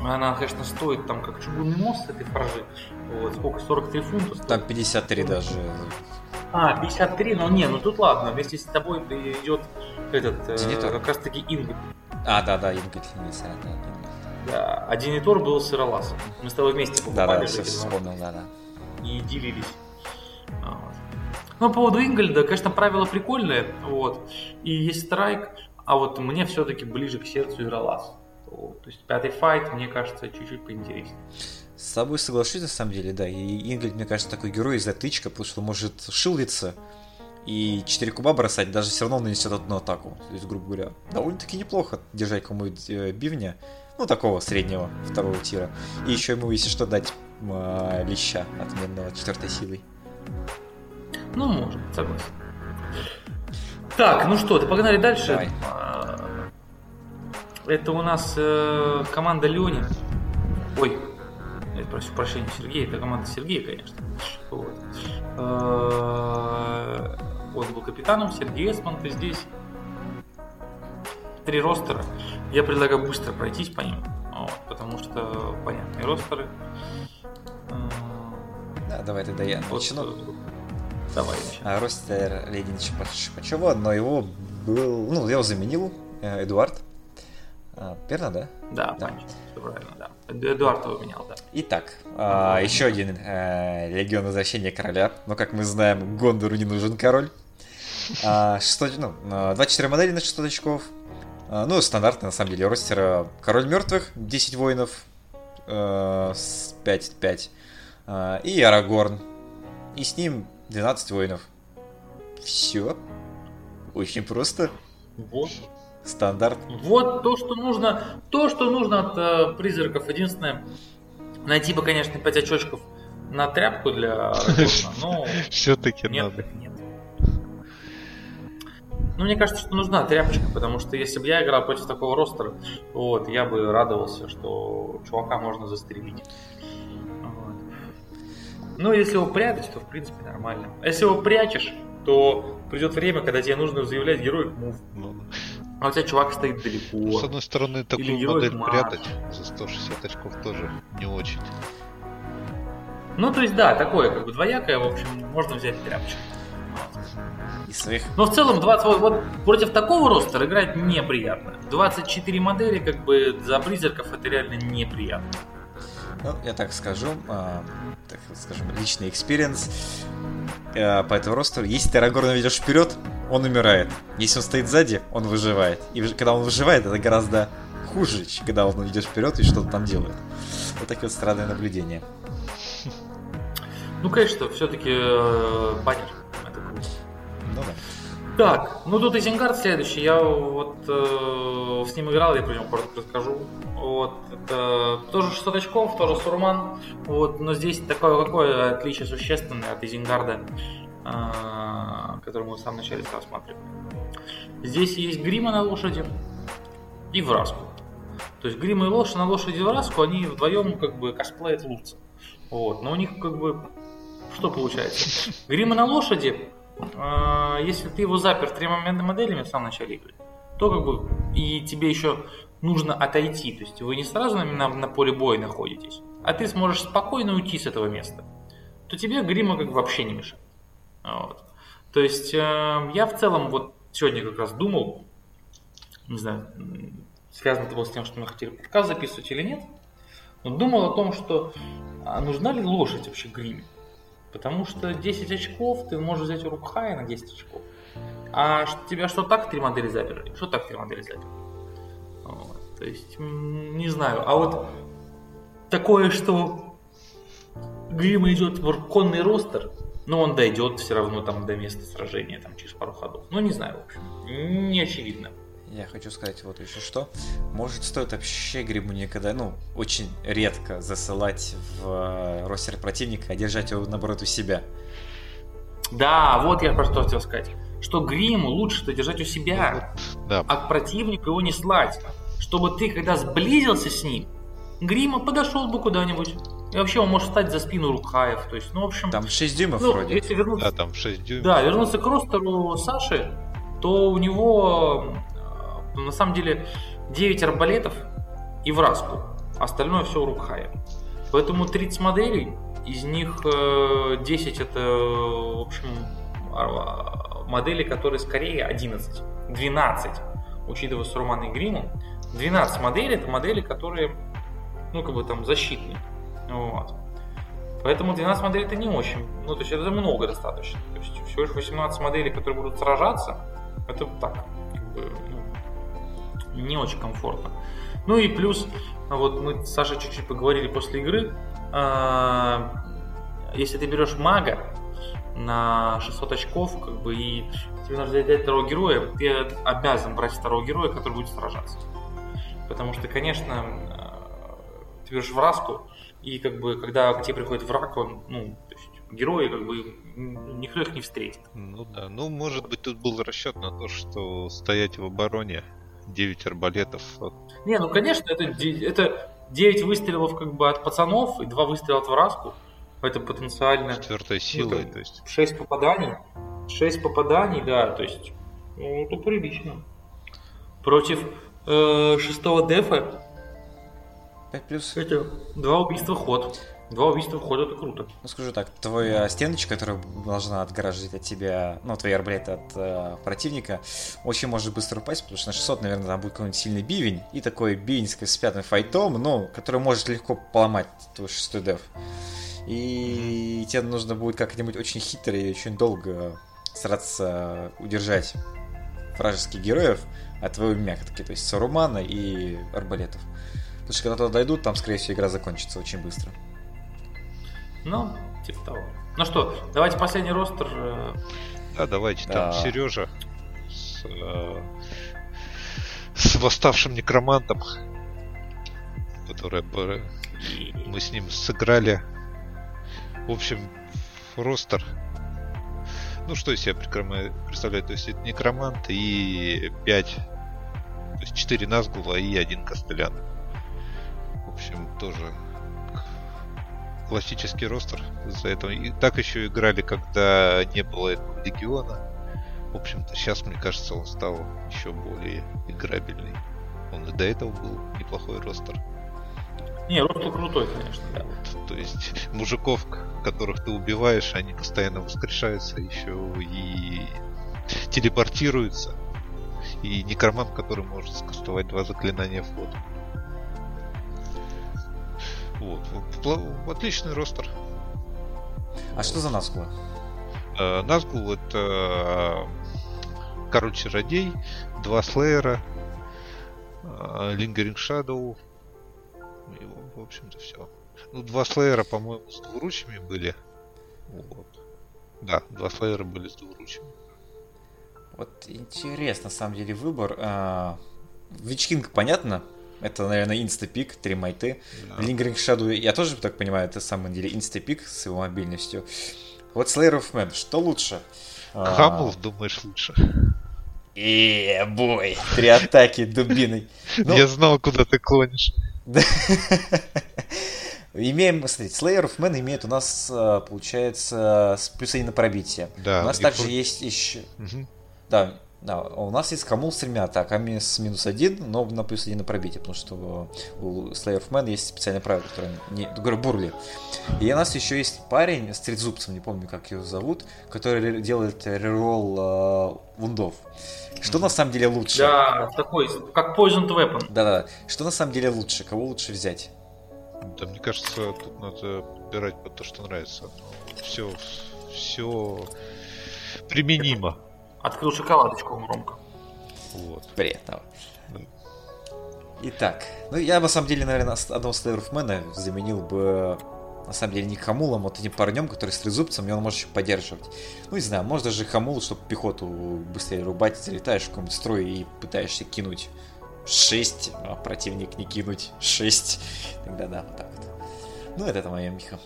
она, конечно, стоит там как чугунный мост этой фражи. Вот, сколько? 43 фунта? Стоит? Там 53 даже. А, 53, ну не, ну тут ладно, вместе с тобой идет этот, э, как раз таки Ингл. А, да, да, Ингл да. Да, а Денитор был сыролаз. Мы с тобой вместе покупали. Да, да, все вспомнил, да, да. И делились. Вот. Ну, по поводу Ингольда, конечно, правила прикольные, вот. И есть страйк, а вот мне все-таки ближе к сердцу Иролаз. То есть пятый файт, мне кажется, чуть-чуть поинтереснее. С тобой соглашусь, на самом деле, да. И Ингольд, мне кажется, такой герой затычка, потому что может шилдиться и 4 куба бросать, даже все равно нанесет одну атаку. То есть, грубо говоря, довольно-таки неплохо держать кому-нибудь э, бивня, ну, такого среднего второго тира. И еще ему, если что, дать э, леща отменного четвертой силой. Ну, может, согласен. Так, ну что, ты погнали дальше. Давай. Это у нас э, команда Лени. Ой, я прошу прощения, Сергей, это команда Сергея, конечно. Вот. Э, он был капитаном, Сергей Эсмонт, и здесь три ростера. Я предлагаю быстро пройтись по ним, вот, потому что понятные ростеры. Э, да, давай тогда я вот, начну. Э, давай. А, ростер Леди Шипачева, но его был, ну, его заменил Эдуард верно, да? Да, да. все правильно, да. Эдуард его менял, да. Итак, а, еще один э, Легион Возвращения Короля. Но, как мы знаем, Гондору не нужен король. А, 600, ну, 24 модели на 600 очков. А, ну, стандартный, на самом деле, ростер. Король мертвых, 10 воинов, э, с 5-5. А, и Арагорн. И с ним 12 воинов. Все. Очень просто. Вот. Стандарт. Вот то, что нужно, то, что нужно от э, призраков. Единственное, найти бы, конечно, 5 очочков на тряпку для но все-таки надо. Нет. Ну, мне кажется, что нужна тряпочка, потому что если бы я играл против такого ростера, вот, я бы радовался, что чувака можно застрелить. Вот. Ну, если его прятать, то, в принципе, нормально. А если его прячешь, то придет время, когда тебе нужно заявлять героев мув. Ну, а у тебя чувак стоит далеко. С одной стороны, такую модель прятать за 160 очков тоже не очень. Ну, то есть, да, такое, как бы двоякое, в общем, можно взять тряпочку. из своих... Но в целом 20, вот, вот против такого ростера играть неприятно. 24 модели, как бы за призраков это реально неприятно. Ну, я так скажу, а, так скажем, личный experience а, по этому ростеру. Если ты Арагорна ведешь вперед, он умирает. Если он стоит сзади, он выживает. И когда он выживает, это гораздо хуже, чем когда он идет вперед и что-то там делает. Вот такие вот странные наблюдения. Ну, конечно, все-таки баннер. Это круто. Ну да. Так, ну тут Изенгард следующий. Я вот э, с ним играл, я про него коротко расскажу. Вот, это тоже 600 очков, тоже Сурман. Вот, но здесь такое какое отличие существенное от Изенгарда, э, который мы в самом начале рассматривали. Здесь есть грима на лошади и враску. То есть грима и лошадь на лошади и враску, они вдвоем как бы косплеят лучше. Вот, но у них как бы что получается? Грима на лошади а, если ты его запер тремя моделями в самом начале игры, то как бы и тебе еще нужно отойти, то есть вы не сразу на, на, на поле боя находитесь, а ты сможешь спокойно уйти с этого места, то тебе грима как бы вообще не мешает. Вот. То есть э, я в целом вот сегодня как раз думал, не знаю, связано это было с тем, что мы хотели подкаст записывать или нет, но думал о том, что а нужна ли лошадь вообще гриме. Потому что 10 очков ты можешь взять у Рукхая на 10 очков. А тебя что так три модели заперли, что так три модели заперли. Вот. То есть, не знаю. А вот такое, что Грима идет в конный ростер, но он дойдет все равно там до места сражения, там через пару ходов. Ну, не знаю, в общем. Не очевидно. Я хочу сказать вот еще что. Может, стоит вообще грибу никогда, ну, очень редко засылать в э, ростер противника, а держать его, наоборот, у себя. Да, вот я про что хотел сказать. Что Гриму лучше-то держать у себя, Да, а к противнику его не слать. Чтобы ты, когда сблизился с ним, Грима подошел бы куда-нибудь. И вообще он может стать за спину Рукхаев. То есть, ну, в общем... Там 6 дюймов ну, вроде. если вернуться... да, там 6 дюймов. Да, вернуться к ростеру Саши, то у него э, на самом деле 9 арбалетов и враску. Остальное все у Рукхая. Поэтому 30 моделей, из них э, 10 это, в общем, модели, которые скорее 11, 12, учитывая Сурман и Гриму. 12 моделей это модели, которые, ну, как бы там защитные. Вот. Поэтому 12 моделей это не очень. Ну, то есть это много достаточно. То есть всего лишь 18 моделей, которые будут сражаться, это так, ну, не очень комфортно. Ну и плюс, вот мы с Сашей чуть-чуть поговорили после игры, а, если ты берешь мага на 600 очков, как бы, и тебе нужно взять второго героя, ты обязан брать второго героя, который будет сражаться. Потому что, конечно, э, ты берешь враску, и как бы, когда к тебе приходит враг, он, ну, то есть герои, как бы, никто их не встретит. Ну да, ну может быть тут был расчет на то, что стоять в обороне 9 арбалетов. Не, ну конечно, это, это 9 выстрелов как бы от пацанов и 2 выстрела от враску. Это потенциально четвертой силой, там то есть 6 попаданий. 6 попаданий, да, то есть ну, это прилично. Против э, шестого дефа 5 плюс. это два убийства ход. Два убийства в ход это круто. Ну, скажу так, твоя стеночка, которая должна отгораживать от тебя, ну, твои арбалеты от э, противника, очень может быстро упасть, потому что на 600, наверное, там будет какой-нибудь сильный бивень, и такой бивень с с пятым файтом, ну, который может легко поломать твой шестой деф. И тебе нужно будет как-нибудь очень хитро и очень долго стараться удержать вражеских героев от твоей мякотки, то есть Сарумана и арбалетов. Потому что когда туда дойдут, там, скорее всего, игра закончится очень быстро. Ну, типа того. Ну что, давайте последний ростер. э, Да, давайте, там Да. Сережа с, э, с восставшим некромантом, который и- мы с ним сыграли. В общем, ростер. Ну, что из себя представляет? То есть это некромант и 5, то есть 4 Назгула и один Костылян. В общем, тоже классический ростер из-за этого. И так еще играли, когда не было этого легиона. В общем-то, сейчас, мне кажется, он стал еще более играбельный. Он и до этого был неплохой ростер. Не, ростер крутой, конечно, да. Вот, то есть мужиков, которых ты убиваешь, они постоянно воскрешаются еще и телепортируется. И некромант, который может скастовать два заклинания в ход. Вот. Отличный ростер. А что за Назгул? Э, Назгул это короче чародей, два слеера, Lingering Shadow. И, в общем-то, все. Ну, два слеера, по-моему, с двуручами были. Вот. Да, два слеера были с двуручами. Вот интересно, на самом деле, выбор. А, Вичкинг, понятно, это, наверное, инстапик, 3 майты. Да. Lingering Shadow, я тоже так понимаю, это на самом деле инстапик с его мобильностью. Вот Slayer of Man, что лучше? Хамов, а... думаешь, лучше? Э, бой, три атаки дубиной. Ну, Я знал, куда ты клонишь. Имеем, смотрите, Slayer of Man имеет у нас, а, получается, с плюс 1 на пробитие. Да. У нас также есть еще... Угу. Да, да, у нас есть Камул с тремя атаками с минус один, но на плюс один на пробитие, потому что у Slayer of Man есть специальное правило, которое не... Говорю, Бурли. И у нас еще есть парень с трезубцем, не помню, как его зовут, который делает реролл э, вундов. Что на самом деле лучше? Да, такой, как Poison Weapon. Да-да. Что на самом деле лучше? Кого лучше взять? Да, мне кажется, тут надо подбирать под то, что нравится. Все, все применимо. Открыл шоколадочку у Ромка. Вот. Приятного. Итак, ну я на самом деле, наверное, одного Слейерфмена заменил бы на самом деле не Хамулом, а вот этим парнем, который с трезубцем, и он может еще поддерживать. Ну, не знаю, может даже Хамул, чтобы пехоту быстрее рубать, залетаешь в какой-нибудь строй и пытаешься кинуть 6, а противник не кинуть 6. Тогда да, вот так вот. Ну, это, это моя Миха.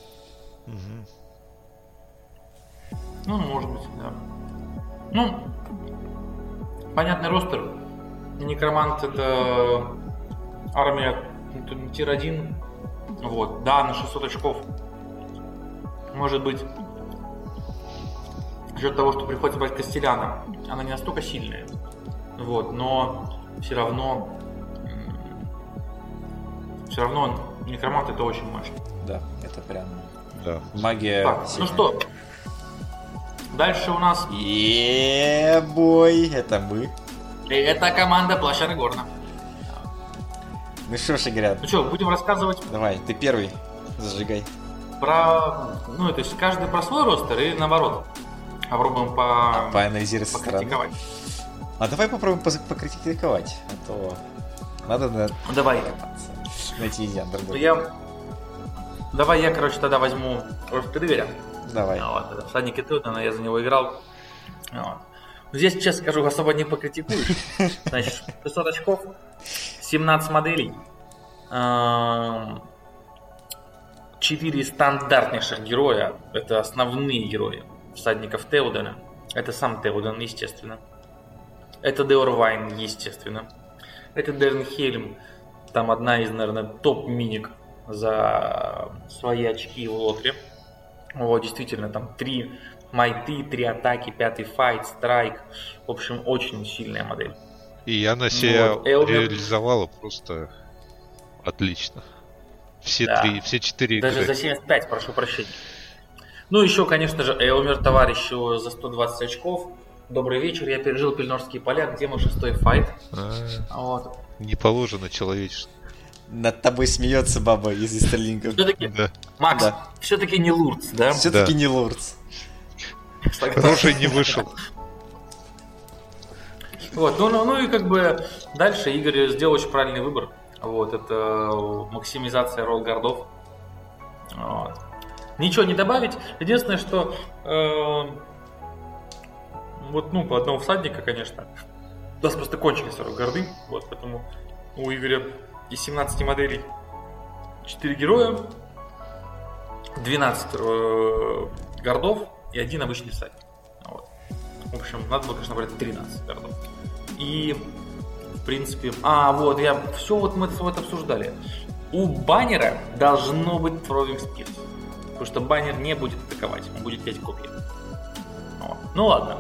Угу. Ну, может быть, да. Ну, понятный ростер. Некромант это армия тир-1. Вот, да, на 600 очков. Может быть, за счет того, что приходится брать Костеляна, она не настолько сильная. Вот, но все равно все равно некромант это очень мощно. Да, это прям да. магия. Так, ну что, Дальше у нас... Е-бой, это мы. И это команда Плаща Горна. Ну что ж, говорят. Ну что, будем рассказывать... Давай, ты первый, зажигай. Про... Ну, то есть каждый про свой ростер и наоборот. Попробуем по... Поанализировать со стороны. А давай попробуем покритиковать, а то надо на... Давай. Найти Яндер. Я... Давай я, короче, тогда возьму ростер Игоря. Давай. Вот, всадники Тотнена, я за него играл. Вот. Здесь, честно скажу, особо не покритикуешь. Значит, 600 очков, 17 моделей, 4 стандартнейших героя, это основные герои всадников Теудена. Это сам Теуден, естественно. Это Деорвайн, естественно. Это Дернхельм, там одна из, наверное, топ-миник за свои очки в Лотре. Вот, действительно, там три майты, три атаки, пятый файт, страйк. В общем, очень сильная модель. И она себя вот, Элмер... реализовала просто отлично. Все да. три, все четыре Даже игры. за 75, прошу прощения. Ну, еще, конечно же, Элмер, товарищу за 120 очков. Добрый вечер, я пережил Пельнорские поля, где мой шестой файт. А, вот. Не положено человечеству. Над тобой смеется баба из Истерлингов. Все-таки, да. Макс, да. все-таки не Лурц, да? Все-таки да. не Лурц. Рожей не вышел. Вот, ну, ну, ну и как бы дальше Игорь сделал очень правильный выбор. Вот, это максимизация ролл гардов. Вот. Ничего не добавить. Единственное, что э, вот, ну, по одного всадника, конечно, у нас просто кончились ролл гарды, вот, поэтому у Игоря из 17 моделей 4 героя, 12 э, гордов и один обычный всадник. Вот. В общем, надо было, конечно, брать 13 гордов. И, в принципе... А, вот, я... Все вот мы вот обсуждали. У баннера должно быть Throwing Spears. Потому что баннер не будет атаковать, он будет пять копий. Ну ладно.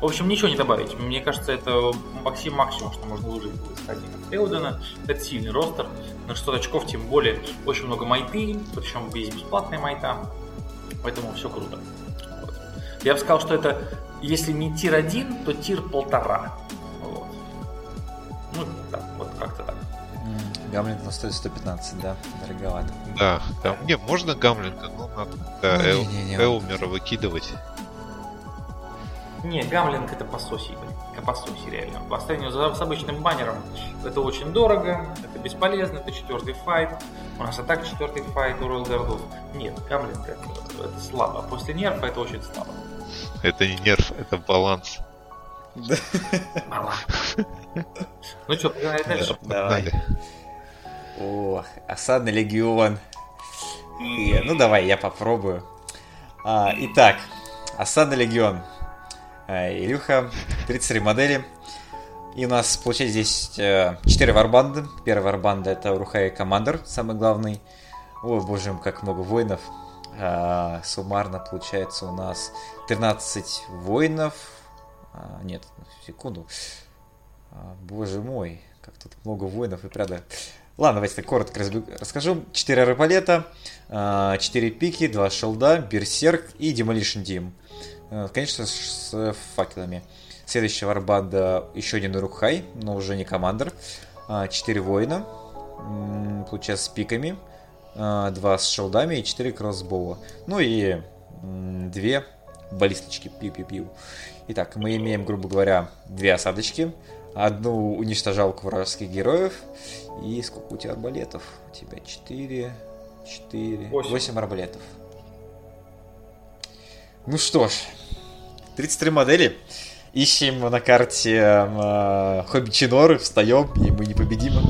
В общем, ничего не добавить. Мне кажется, это максим максимум, что можно выжить из Хазина Феудена. Это сильный ростер. На 600 очков, тем более, очень много майты, причем есть бесплатная майта. Поэтому все круто. Вот. Я бы сказал, что это, если не тир 1, то тир полтора. Вот. Ну, так, вот как-то так. Гамлинтон стоит 115, да, дороговато. Да, да. Не, можно Гамлинга, но надо да, Ну, Эл-. Элмера выкидывать. Не, Гамлинг это пососи, блин. Это пососи реально. По сравнению с, с обычным баннером это очень дорого, это бесполезно, это четвертый файт. У нас и так четвертый файт у Royal. Нет, Гамлинг это, это слабо. После нерфа это очень слабо. Это не нерв, это баланс. Мало. Ну что, погнали дальше. Погнали. Ох, осадный легион. Ну давай, я попробую. А, итак, осадный легион. А, Илюха, 33 модели. И у нас, получается, здесь 4 варбанды. Первая варбанда это Урухай Командер, самый главный. Ой, боже мой, как много воинов. А, суммарно получается у нас 13 воинов. Нет, секунду. Боже мой, как тут много воинов и правда. Ладно, давайте так коротко расскажу. 4 арбалета, 4 пики, 2 шелда, берсерк и демолишн дим. Э, Конечно, с с факелами. Следующая варбанда еще один Урухай, но уже не командир. 4 воина, м, получается, с пиками. 2 с шелдами и 4 кроссбоу. Ну и 2 баллисточки. Пиу-пиу-пиу. Итак, мы имеем, грубо говоря, две осадочки, одну уничтожалку вражеских героев и сколько у тебя арбалетов? У тебя 4, 4, Восемь. 8 арбалетов. Ну что ж, 33 модели. Ищем на карте э, Хобби Чиноры, встаем, и мы непобедимы.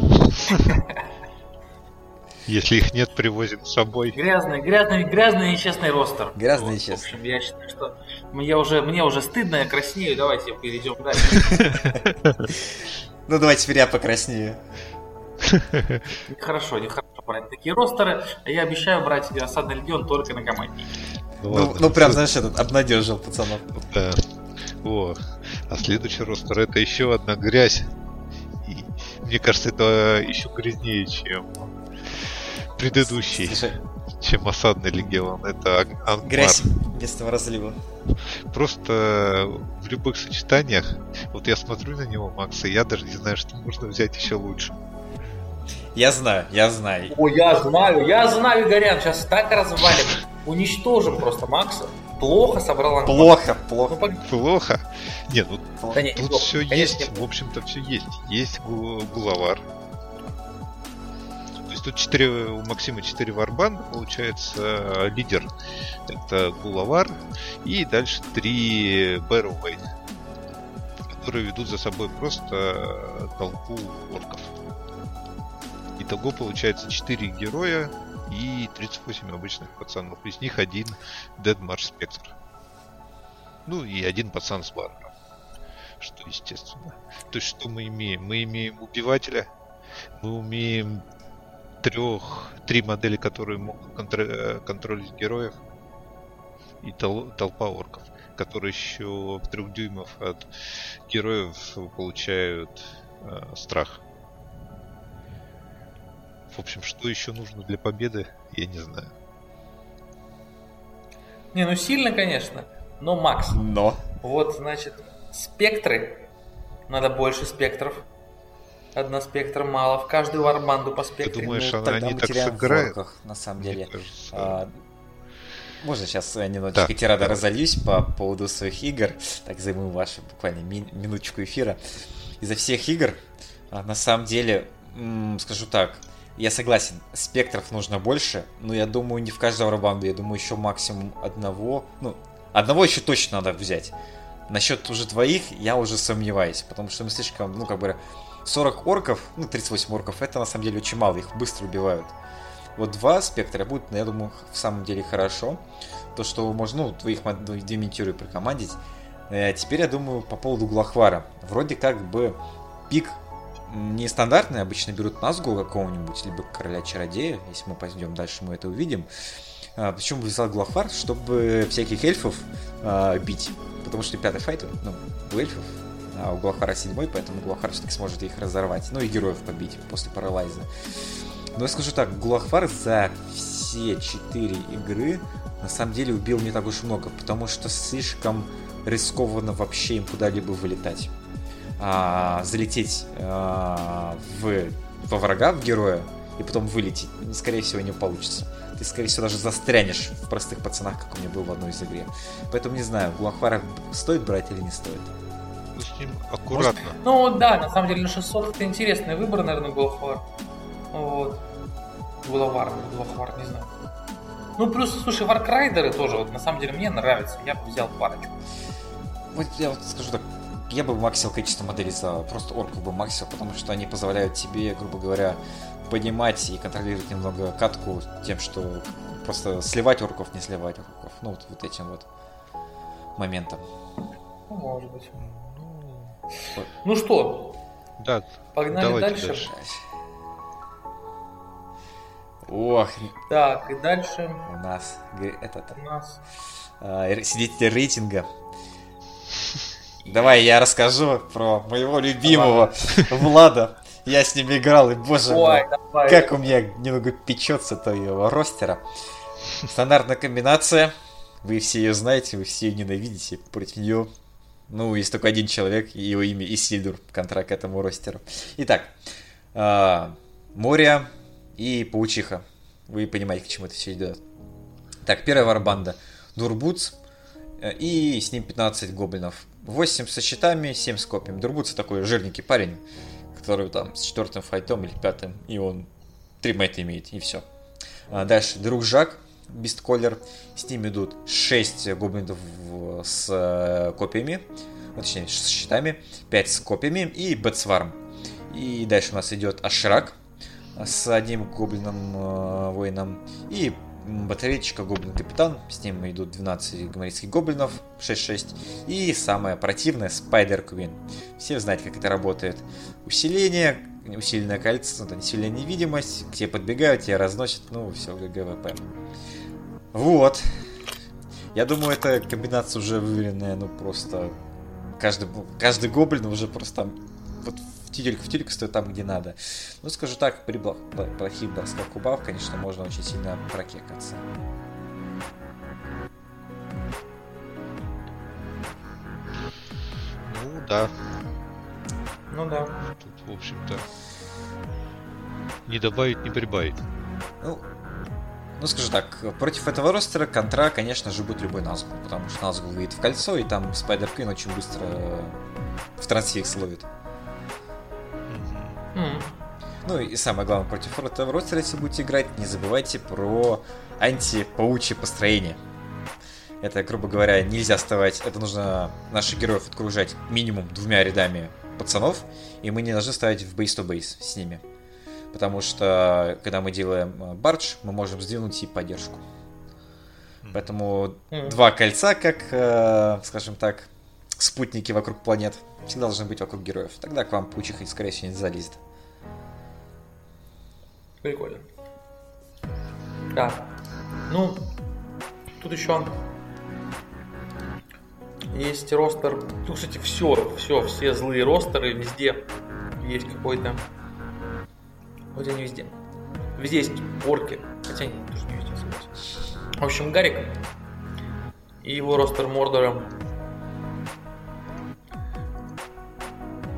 Если их нет, привозим с собой. Грязный, грязный, грязный нечестный ростер. Грязный и Вот, нечестный. В общем, я считаю, что мне уже, мне уже стыдно, я краснею. Давайте перейдем дальше. Ну давай теперь я покраснею. Нехорошо, нехорошо брать такие ростеры. А я обещаю брать осадный легион только на команде. Ну, Ну, ладно. ну прям, знаешь, этот обнадежил пацанов. Да. О, а следующий ростер это еще одна грязь. И мне кажется, это еще грязнее, чем предыдущий, Слушай, чем осадный легион. Это Ангмар. грязь местного разлива. Просто в любых сочетаниях, вот я смотрю на него, Макса, и я даже не знаю, что можно взять еще лучше. Я знаю, я знаю. О, я знаю, я знаю, Горян, сейчас так развалим. Уничтожим просто Макса. Плохо собрал ангар. Плохо, Ну, плохо. пог- Плохо. Не, ну Да не, тут неплохо. все Конечно, есть, неплохо. в общем-то все есть. Есть гу- гулавар. То есть тут 4, у Максима 4 варбан, получается э, лидер это гулавар и дальше 3 Бэрроуэйт, которые ведут за собой просто э, толпу орков. Итого получается 4 героя и 38 обычных пацанов. Из них один Dead March Spectre. Ну и один пацан с баром. Что естественно. То есть что мы имеем? Мы имеем убивателя, мы умеем трех, три модели, которые могут контр- э, контролить героев, и тол- толпа орков, которые еще трех дюймов от героев получают э, страх. В общем, что еще нужно для победы, я не знаю. Не, ну сильно, конечно. Но, Макс, Но. вот, значит, спектры. Надо больше спектров. Одна спектра мало. В каждую варбанду по спектру. думаешь, Ну, она- тогда они мы так теряем в сыграют? орках, на самом Мне деле. кажется, А, Можно сейчас я немножечко Да, тирада давай. разольюсь по поводу своих игр. Так займу вашу буквально ми- минуточку эфира. Изо всех игр, а, на самом деле, м, скажу так, я согласен, спектров нужно больше, но я думаю, не в каждого рабанду, я думаю, еще максимум одного, ну, одного еще точно надо взять. Насчет уже двоих я уже сомневаюсь, потому что мы слишком, ну, как бы, 40 орков, ну, 38 орков, это на самом деле очень мало, их быстро убивают. Вот два спектра будет, я думаю, в самом деле хорошо. То, что можно, ну, твоих мод- ну, дементюры прикомандить. Э, Теперь я думаю по поводу Глахвара. Вроде как бы пик м, нестандартный, обычно берут Назгу какого-нибудь, либо Короля Чародея, если мы пойдем дальше, мы это увидим. А, Почему бы взял Глахвар? Чтобы всяких эльфов а, бить. Потому что пятый файт, ну, у эльфов, а у Глахара седьмой, поэтому Глахар все-таки сможет их разорвать. Ну и героев побить после паралайза. Но я скажу так, Глахвар за все четыре игры на самом деле убил не так уж много, потому что слишком рискованно вообще им куда-либо вылетать. А, залететь а, в, во врага, в героя, и потом вылететь, скорее всего, не получится. Ты, скорее всего, даже застрянешь в простых пацанах, как у меня был в одной из игре. Поэтому не знаю, Гуахвара стоит брать или не стоит. Ну, с ним аккуратно. Ну да, на самом деле на 600 это интересный выбор, наверное, Гуахвар. Вот. Гулавар, Гулахвар, не знаю. Ну, плюс, слушай, Warg Rider ы тоже, вот на самом деле мне нравятся, я бы взял парочку. Вот я вот скажу так, я бы максил количество моделей за просто орков бы максил, потому что они позволяют тебе, грубо говоря, понимать и контролировать немного катку тем, что просто сливать орков, не сливать орков. Ну, вот, вот этим вот моментом. Ну, может быть. Ну, Ну что, да, погнали давайте дальше. дальше. Ох, Так, и дальше у нас этот у нас... а, свидетель рейтинга. Давай я расскажу про моего любимого Влада. Я с ним играл, и боже мой. Как у меня немного печется то его ростера. Стандартная комбинация. Вы все ее знаете, вы все ее ненавидите. Против нее, ну, есть только один человек, его имя Исильдур, контра к этому ростеру. Итак, а, Мория и Паучиха. Вы понимаете, к чему это все идет. Так, первая варбанда. Дурбуц э, и с ним 15 гоблинов. 8 со щитами, 7 с копьями. Дурбуц такой жирненький парень, который там с четвертым файтом или пятым, и он три мэта имеет, и все. дальше друг Жак, Бистколер, с ним идут 6 гоблинов с э, копьями, ну, точнее, с щитами, 5 с копьями и Бетсварм. И дальше у нас идет Ашрак с одним гоблином э, воином и м, батареечка гоблин-капитан, с ним идут 12 гоморийских гоблинов, 6-6, и самое противное Спайдер Квин. Все знаете, как это работает. Усиление, усиленное кольцо, ну, усиленная невидимость, к тебе подбегают, тебя разносят, ну, все, ГВП. Вот. Я думаю, эта комбинация уже выверенная, ну, просто... Каждый, каждый гоблин уже просто там вот тюдельку в тюдельку стоит там, где надо. Ну, скажу так, при плохих бросках убав, конечно, можно очень сильно прокекаться. Ну да, Ну да. тут, в общем-то, не добавить, не прибавить. Ну, ну, скажу так, против этого ростера контра, конечно же, будет любой Назгул, потому что Назгул выйдет в кольцо, и там Спайдер Квин очень быстро в трансфикс ловит. М. Ну и самое главное, против ростера, если будете играть, не забывайте про антипаучье построение. Это, грубо говоря, нельзя оставать, это нужно наших героев окружать минимум двумя рядами пацанов, и мы не должны ставить в бейс-то-бейс с ними. Потому что, когда мы делаем э, бардж, мы можем сдвинуть и поддержку. Поэтому Мгм. два кольца, как, э, скажем так, спутники вокруг планет, всегда должны быть вокруг героев. Тогда к вам паучиха, скорее всего, не залезет. Прикольно. Да. Ну, тут еще есть ростер. Тут, кстати, все, все, все злые ростеры везде есть какой-то. Хотя не везде. Везде есть орки. Хотя нет, тоже не везде. В общем, Гарик и его ростер Мордора.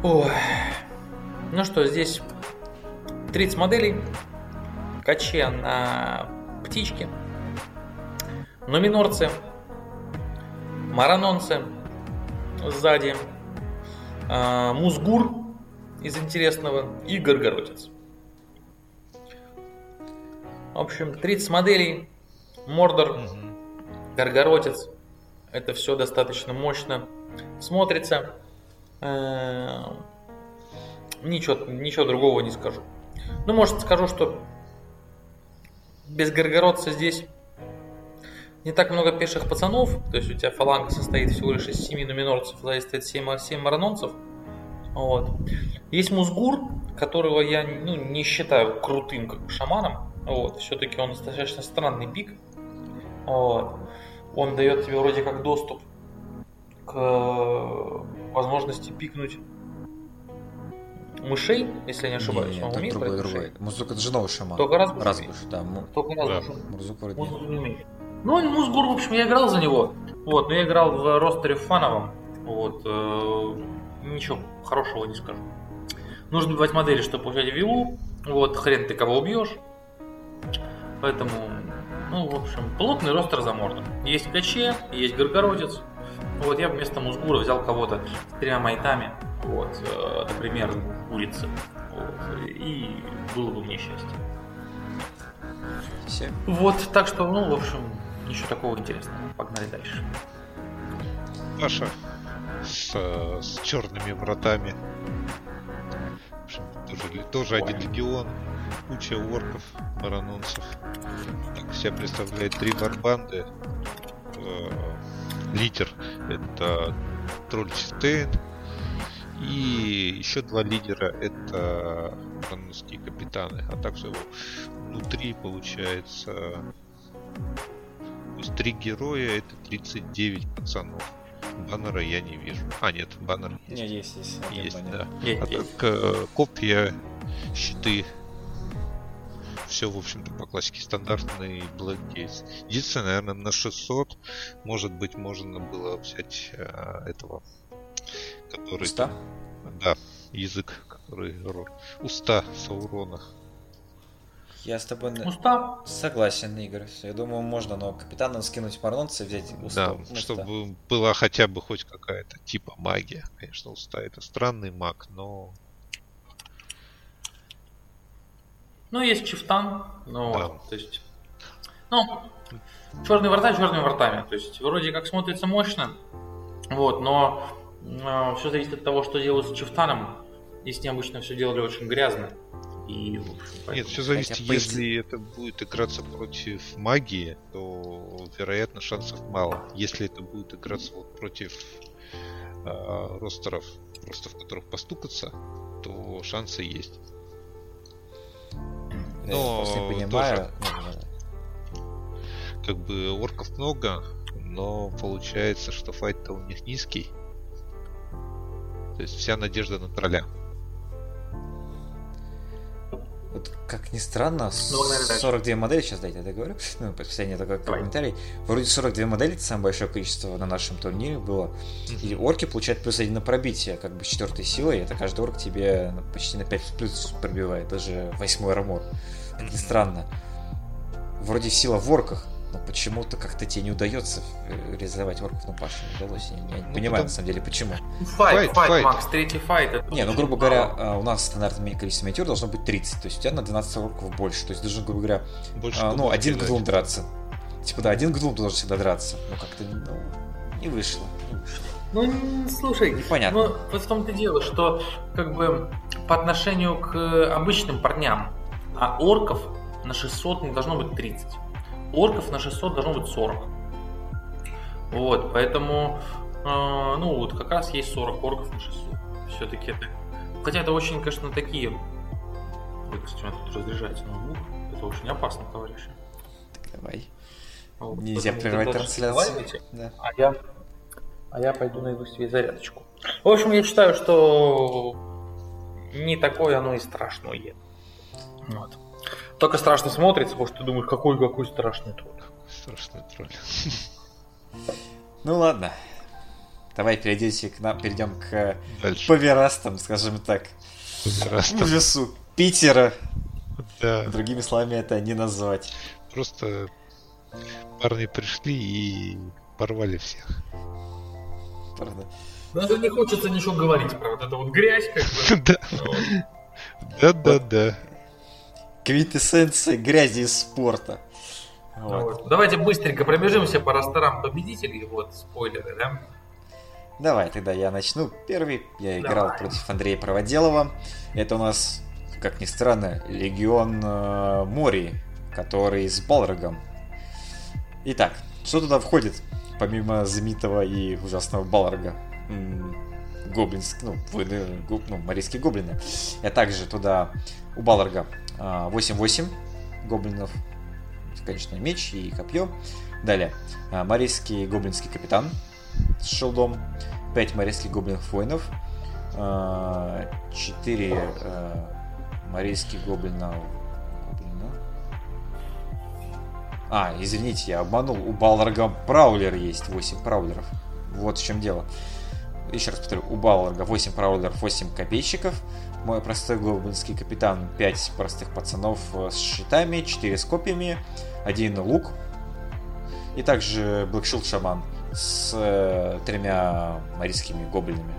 Ой. Ну что, здесь 30 моделей. Каче на птичке. Номинорцы. Маранонцы. Сзади. а, Музгур из интересного. И Горгородец. В общем, 30 моделей. Мордор. Мгм. Горгородец. Это все достаточно мощно смотрится. Э, Ничего, ничего другого не скажу. Ну, может, скажу, что без Горгородца здесь не так много пеших пацанов. То есть у тебя фаланга состоит всего лишь из 7 номинорцев, сзади стоит 7, 7 маранонцев. Вот. Есть Музгур, которого я ну, не считаю крутым как шаманом. Вот. Все-таки он достаточно странный пик. Вот. Он дает тебе вроде как доступ к возможности пикнуть мышей, если я не ошибаюсь. Не, Он это умеет другой, другой. Музыка это же новый шаман. Только Разбуш Разбуш, да. Му- Только Да. Разбуш. Мурзук вроде Музыку нет. не умеет. Ну, Музгур, в общем, я играл за него. Вот, но я играл в ростере фановом. Вот, э, ничего хорошего не скажу. Нужно убивать модели, чтобы получать виллу. Вот, хрен ты кого убьешь. Поэтому, ну, в общем, плотный ростер за мордом. Есть Каче, есть Горгородец. Вот, я вместо Музгура взял кого-то с тремя майтами. Вот, э, например, улицы. Вот, и было бы мне счастье. Все. Вот, так что, ну, в общем, ничего такого интересного. Погнали дальше. Паша с, э, с черными вратами. В общем, тоже, тоже один легион, куча орков, маранонцев. Так себя представляет три варбанды. Лидер это тролль Чистейн. И еще два лидера это маранонские капитаны. А также внутри получается то есть три героя это 39 пацанов. Баннера я не вижу. А, нет, баннер есть. Не, есть, есть. Есть, баннер. да. Есть, А есть. так, э, копья, щиты. Все, в общем-то, по классике стандартный Black Gates. Единственное, наверное, на 600, может быть, можно было взять э, этого, который... Уста? Да, язык, который... Уста Саурона. Я с тобой Уста. согласен, Игорь. Я думаю, можно, но капитана скинуть Марнонца и взять уста. Да, уста. чтобы была хотя бы хоть какая-то типа магия. Конечно, уста это странный маг, но Ну, есть Чифтан. Ну, Да. вот, то есть... Ну, черные врата черными вратами. То есть, вроде как смотрится мощно. Вот, но все зависит от того, что делают с Чифтаном. И с ним обычно все делали очень грязно. И, в общем, Нет, все зависит, Хотя, если это будет играться против магии, то вероятно шансов мало. Если это будет играться вот против э, ростеров, просто в которых постукаться, то шансы есть. Но просто не понимаю. Ну, ну, Как бы орков много, но получается, что файт-то у них низкий. То есть вся надежда на тролля. Вот как ни странно, Ну, погнали дальше. 42 модели, сейчас дайте я договорю, ну, последний такой Давай. комментарий. Вроде 42 модели, это самое большое количество на нашем турнире было. И орки получают плюс один на пробитие, как бы с четвертой силой, это каждый орк тебе почти на 5 плюс пробивает, даже восьмой армор. Как ни странно. Вроде сила в орках, но почему-то как-то тебе не удается э, реализовать орков, ну, Паша, не удалось, я не Ну, понимаю, потому- на самом деле, почему. Файт, Файт, файт, файт. Макс, третий файт. это Не, ну, грубо говоря, а, у нас стандартное количество миниатюр должно быть 30, то есть у тебя на 12 орков больше, то есть должен, грубо говоря, Больше а, ну, один к двум драться. Типа, да, один к двум должен всегда драться. Ну, как-то, ну, не вышло. не вышло. Ну, слушай, Непонятно. ну, вот в том-то дело, что как бы по отношению к обычным парням, а орков на 600 не должно быть 30. Орков на 600 должно быть 40. Вот, поэтому, э, ну, вот как раз есть 40 орков на 600. Все-таки это... Хотя это очень, конечно, такие... Ой, кстати, у меня тут разряжается ноутбук. Это очень опасно, товарищи. Так, давай. Вот, Нельзя прерывать вы трансляцию. Да. А я, а я пойду найду себе зарядочку. В общем, я считаю, что не такое оно и страшное. Вот. Только страшно смотрится, потому что ты думаешь, какой какой страшный тролль. Страшный тролль. Ну, ладно. Давай перейдемте к нам, перейдем к Дальше. поверастам, скажем так. Раз там, Ужасу Питера. да, Другими словами это не назвать. просто парни пришли и порвали всех. Правда. Даже не хочется ничего говорить про вот эту вот грязь, как бы. Да, Вот. да, да, да. Квинтэссенция грязи из спорта. Вот. Вот. Давайте быстренько пробежимся по ростерам победителей. Вот, спойлеры, да? Давай, тогда я начну. Первый я играл Давай. против Андрея Проводелова. Это у нас, как ни странно, Легион э, Мори, который с Балрогом. Итак, что туда входит, помимо знаменитого и ужасного Балрога? Гоблинск, ну, воины, гоб- ну, морейские гоблины. Я также туда у Балрога а, 8-8 гоблинов, конечно, меч и копье. Далее, а, морейский гоблинский капитан с шелдом, 5 морейских гоблинов воинов, 4 морейских гоблина, гоблина А, извините, я обманул. У Балларга Праулер есть 8 праулеров. Вот в чем дело. Еще раз повторю, у Балларга 8 праулеров, 8 копейщиков. Мой простой гоблинский капитан 5 простых пацанов э, с щитами, 4 с копьями, один лук. И также Блэкшилд Шаман с э, тремя марийскими гоблинами.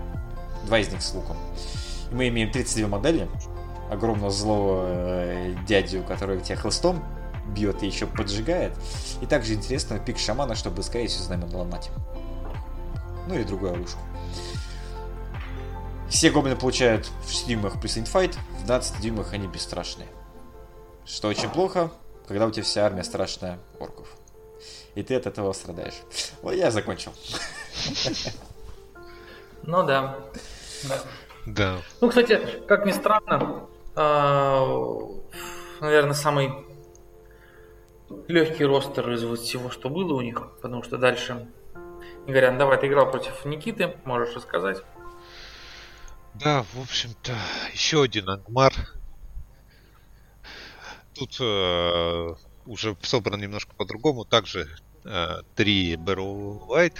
Два из них с луком. И мы имеем 32 модели. Огромного злого э, дядю, который тебя хлыстом бьет и еще поджигает. И также интересного пик шамана, чтобы скорее всего знамя наломать. Ну или другую оружку. Все гоблины получают в 7 дюймах плюс инфайт, в 12 дюймах они бесстрашные. Что очень плохо, когда у тебя вся армия страшная орков. И ты от этого страдаешь. Вот я закончил. Ну да. да. Ну, кстати, как ни странно, а, наверное, самый легкий ростер из вот всего, что было у них, потому что дальше... Игорян, давай, ты играл против Никиты, можешь рассказать. Да, в общем-то, еще один Ангмар. Тут э, уже собран немножко по-другому. Также э, три Barrow White,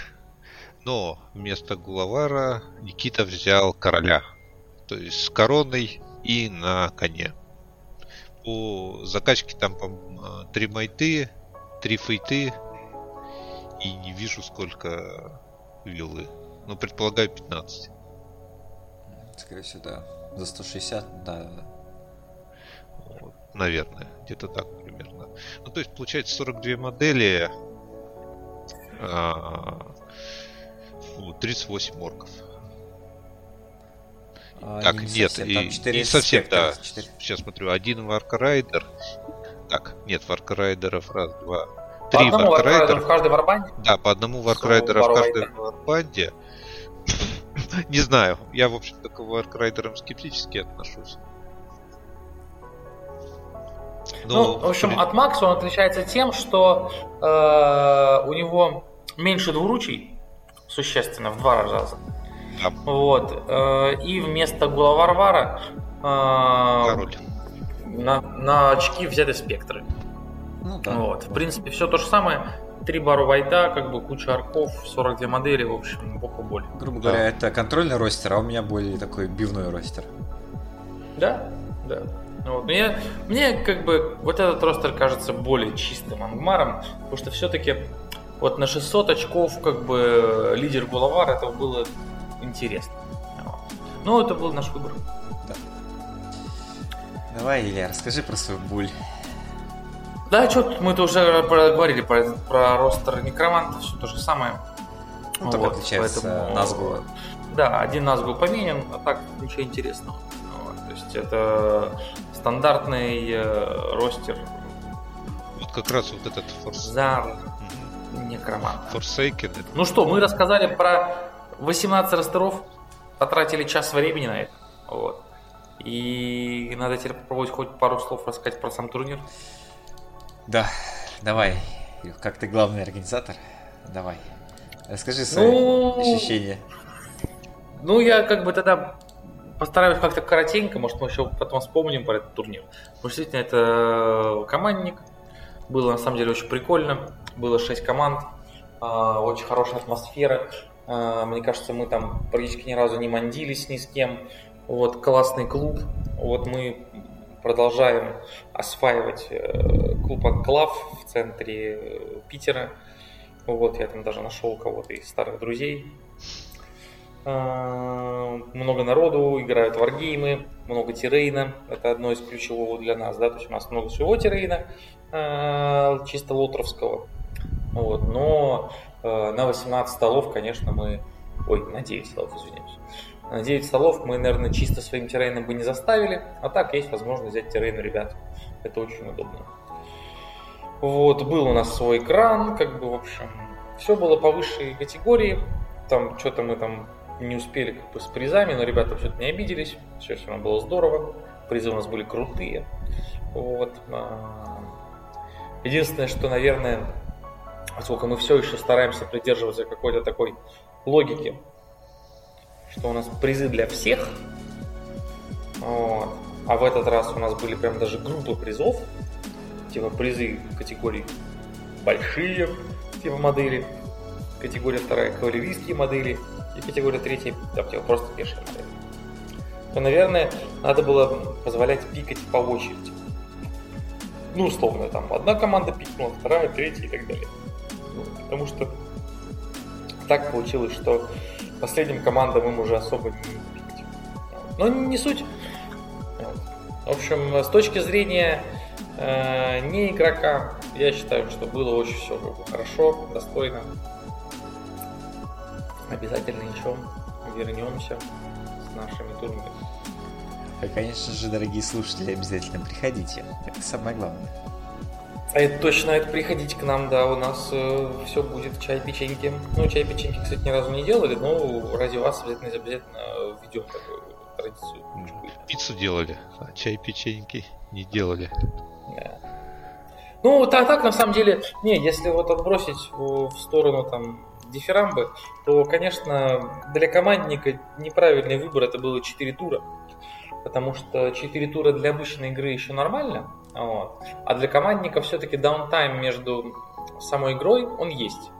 но вместо Гулавара Никита взял короля. То есть с короной и на коне. По закачке там, по три майты, три фейты и не вижу сколько виллы. Ну, предполагаю, 15. Скорее всего, да. За 160, да. Вот, наверное, где-то так примерно. Ну, то есть, получается 42 модели, а, фу, 38 орков. А, так, не нет, совсем, и, не совсем, да. четыре. Сейчас смотрю, один Warg Rider. Так, нет, Warg Rider ов раз, два, По три одному Warg Rider а. Warg Rider у в каждой warband е. Да, по одному Warg Rider а в каждой warband е. Не знаю, я, в общем-то, к Warg Rider ам скептически отношусь. Ну, в общем, от Макса он отличается тем, что э, у него меньше двуручий, существенно, в два раза. Да. Вот. э, и вместо Гулавара э, король. на, на очки взяты спектры. Ну да. Вот. В принципе, все то же самое. Три бару вайта, как бы куча арков, 42 модели, в общем, боку боль. Грубо Да. говоря, это контрольный ростер, а у меня более такой бивной ростер. Да, да. Вот. Мне, мне как бы вот этот ростер кажется более чистым ангмаром, потому что все-таки вот на 600 очков как бы лидер Гулавар, это было интересно. Вот. Ну, это был наш выбор. Давай, Илья, расскажи про свою буль. Да, что мы-то уже говорили про, про ростер некромантов, все то же самое. Ну, Вот, отличается поэтому- Назгула. Да, один Назгул поменен, а так ничего интересного. Вот, то есть это стандартный э, ростер Вот как раз вот этот Force... Зар Мгм. некромант. Forsaken, Ну что, мы рассказали про 18 ростеров, потратили час времени на это. Вот. И надо теперь попробовать хоть пару слов рассказать про сам турнир. Да, давай. Как ты главный организатор, давай. Расскажи свои Ну, ощущения. Ну, я как бы тогда постараюсь как-то коротенько, может, мы еще потом вспомним про этот турнир. Потому что действительно это командник. Было на самом деле очень прикольно. Было 6 команд. а, Очень хорошая атмосфера. А, Мне кажется, мы там практически ни разу не мандились ни с кем. Вот классный клуб. Вот мы продолжаем осваивать э, клуб Анклав в центре э, Питера. Вот я там даже нашел кого-то из старых друзей. А, Много народу, играют варгеймы, много террейна. Это одно из ключевого для нас. Да? То есть у нас много своего террейна, а, чисто лотровского. Вот. Но э, на 18 столов, конечно, мы... Ой, на 9 столов, извиняюсь. На 9 столов мы, наверное, чисто своим террейном бы не заставили. А так есть возможность взять террейн ребят. Это очень удобно. Вот, был у нас свой экран, как бы, в общем, все было по высшей категории. Там что-то мы там не успели как бы с призами, но ребята все-таки не обиделись. Все все равно было здорово. Призы у нас были крутые. Вот. а. Единственное, что, наверное, поскольку мы все еще стараемся придерживаться какой-то такой логики, что у нас призы для всех, вот. а в этот раз у нас были прям даже группы призов, типа призы категории большие типа модели, категория вторая кавалерийские модели и категория третья там типа просто пешие модели. То, наверное, надо было позволять пикать по очереди. Ну, условно, там одна команда пикнула, вторая, третья и так далее. Потому что так получилось, что последним командам им уже особо не пикать. Но не суть. В общем, с точки зрения э, не игрока, я считаю, что было очень все хорошо, достойно. Обязательно еще вернемся с нашими турнирами. Конечно же, дорогие слушатели, обязательно приходите. Это самое главное. А это точно, это приходите к нам, да, у нас э, все будет чай, печеньки. Ну, чай, печеньки, кстати, ни разу не делали, но ради вас обязательно, обязательно введем такую традицию. Пиццу делали, а чай, печеньки не делали. Да. Ну, так, так, на самом деле, не, если вот отбросить в сторону там дифирамбы, то, конечно, для командника неправильный выбор это было 4 тура. Потому что 4 тура для обычной игры еще нормально, вот. а для командника все-таки даунтайм между самой игрой, он есть.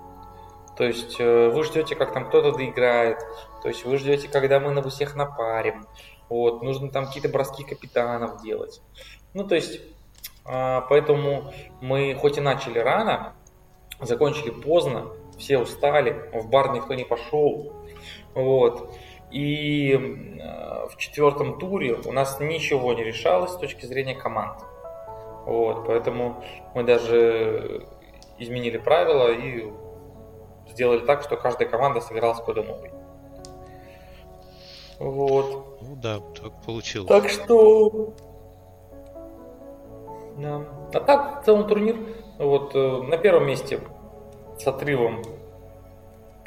То есть э, вы ждете, как там кто-то доиграет, то есть вы ждете, когда мы на всех напарим, вот, нужно там какие-то броски капитанов делать. Ну, то есть, а, поэтому мы хоть и начали рано, закончили поздно, все устали, в бар никто не пошел, вот. И э, в четвертом туре у нас ничего не решалось с точки зрения команд. Вот, поэтому мы даже изменили правила и сделали так, что каждая команда сыграла с кодом новый. Вот. Ну да, так получилось. Так что... Да. А так, в целом турнир, вот э, на первом месте с отрывом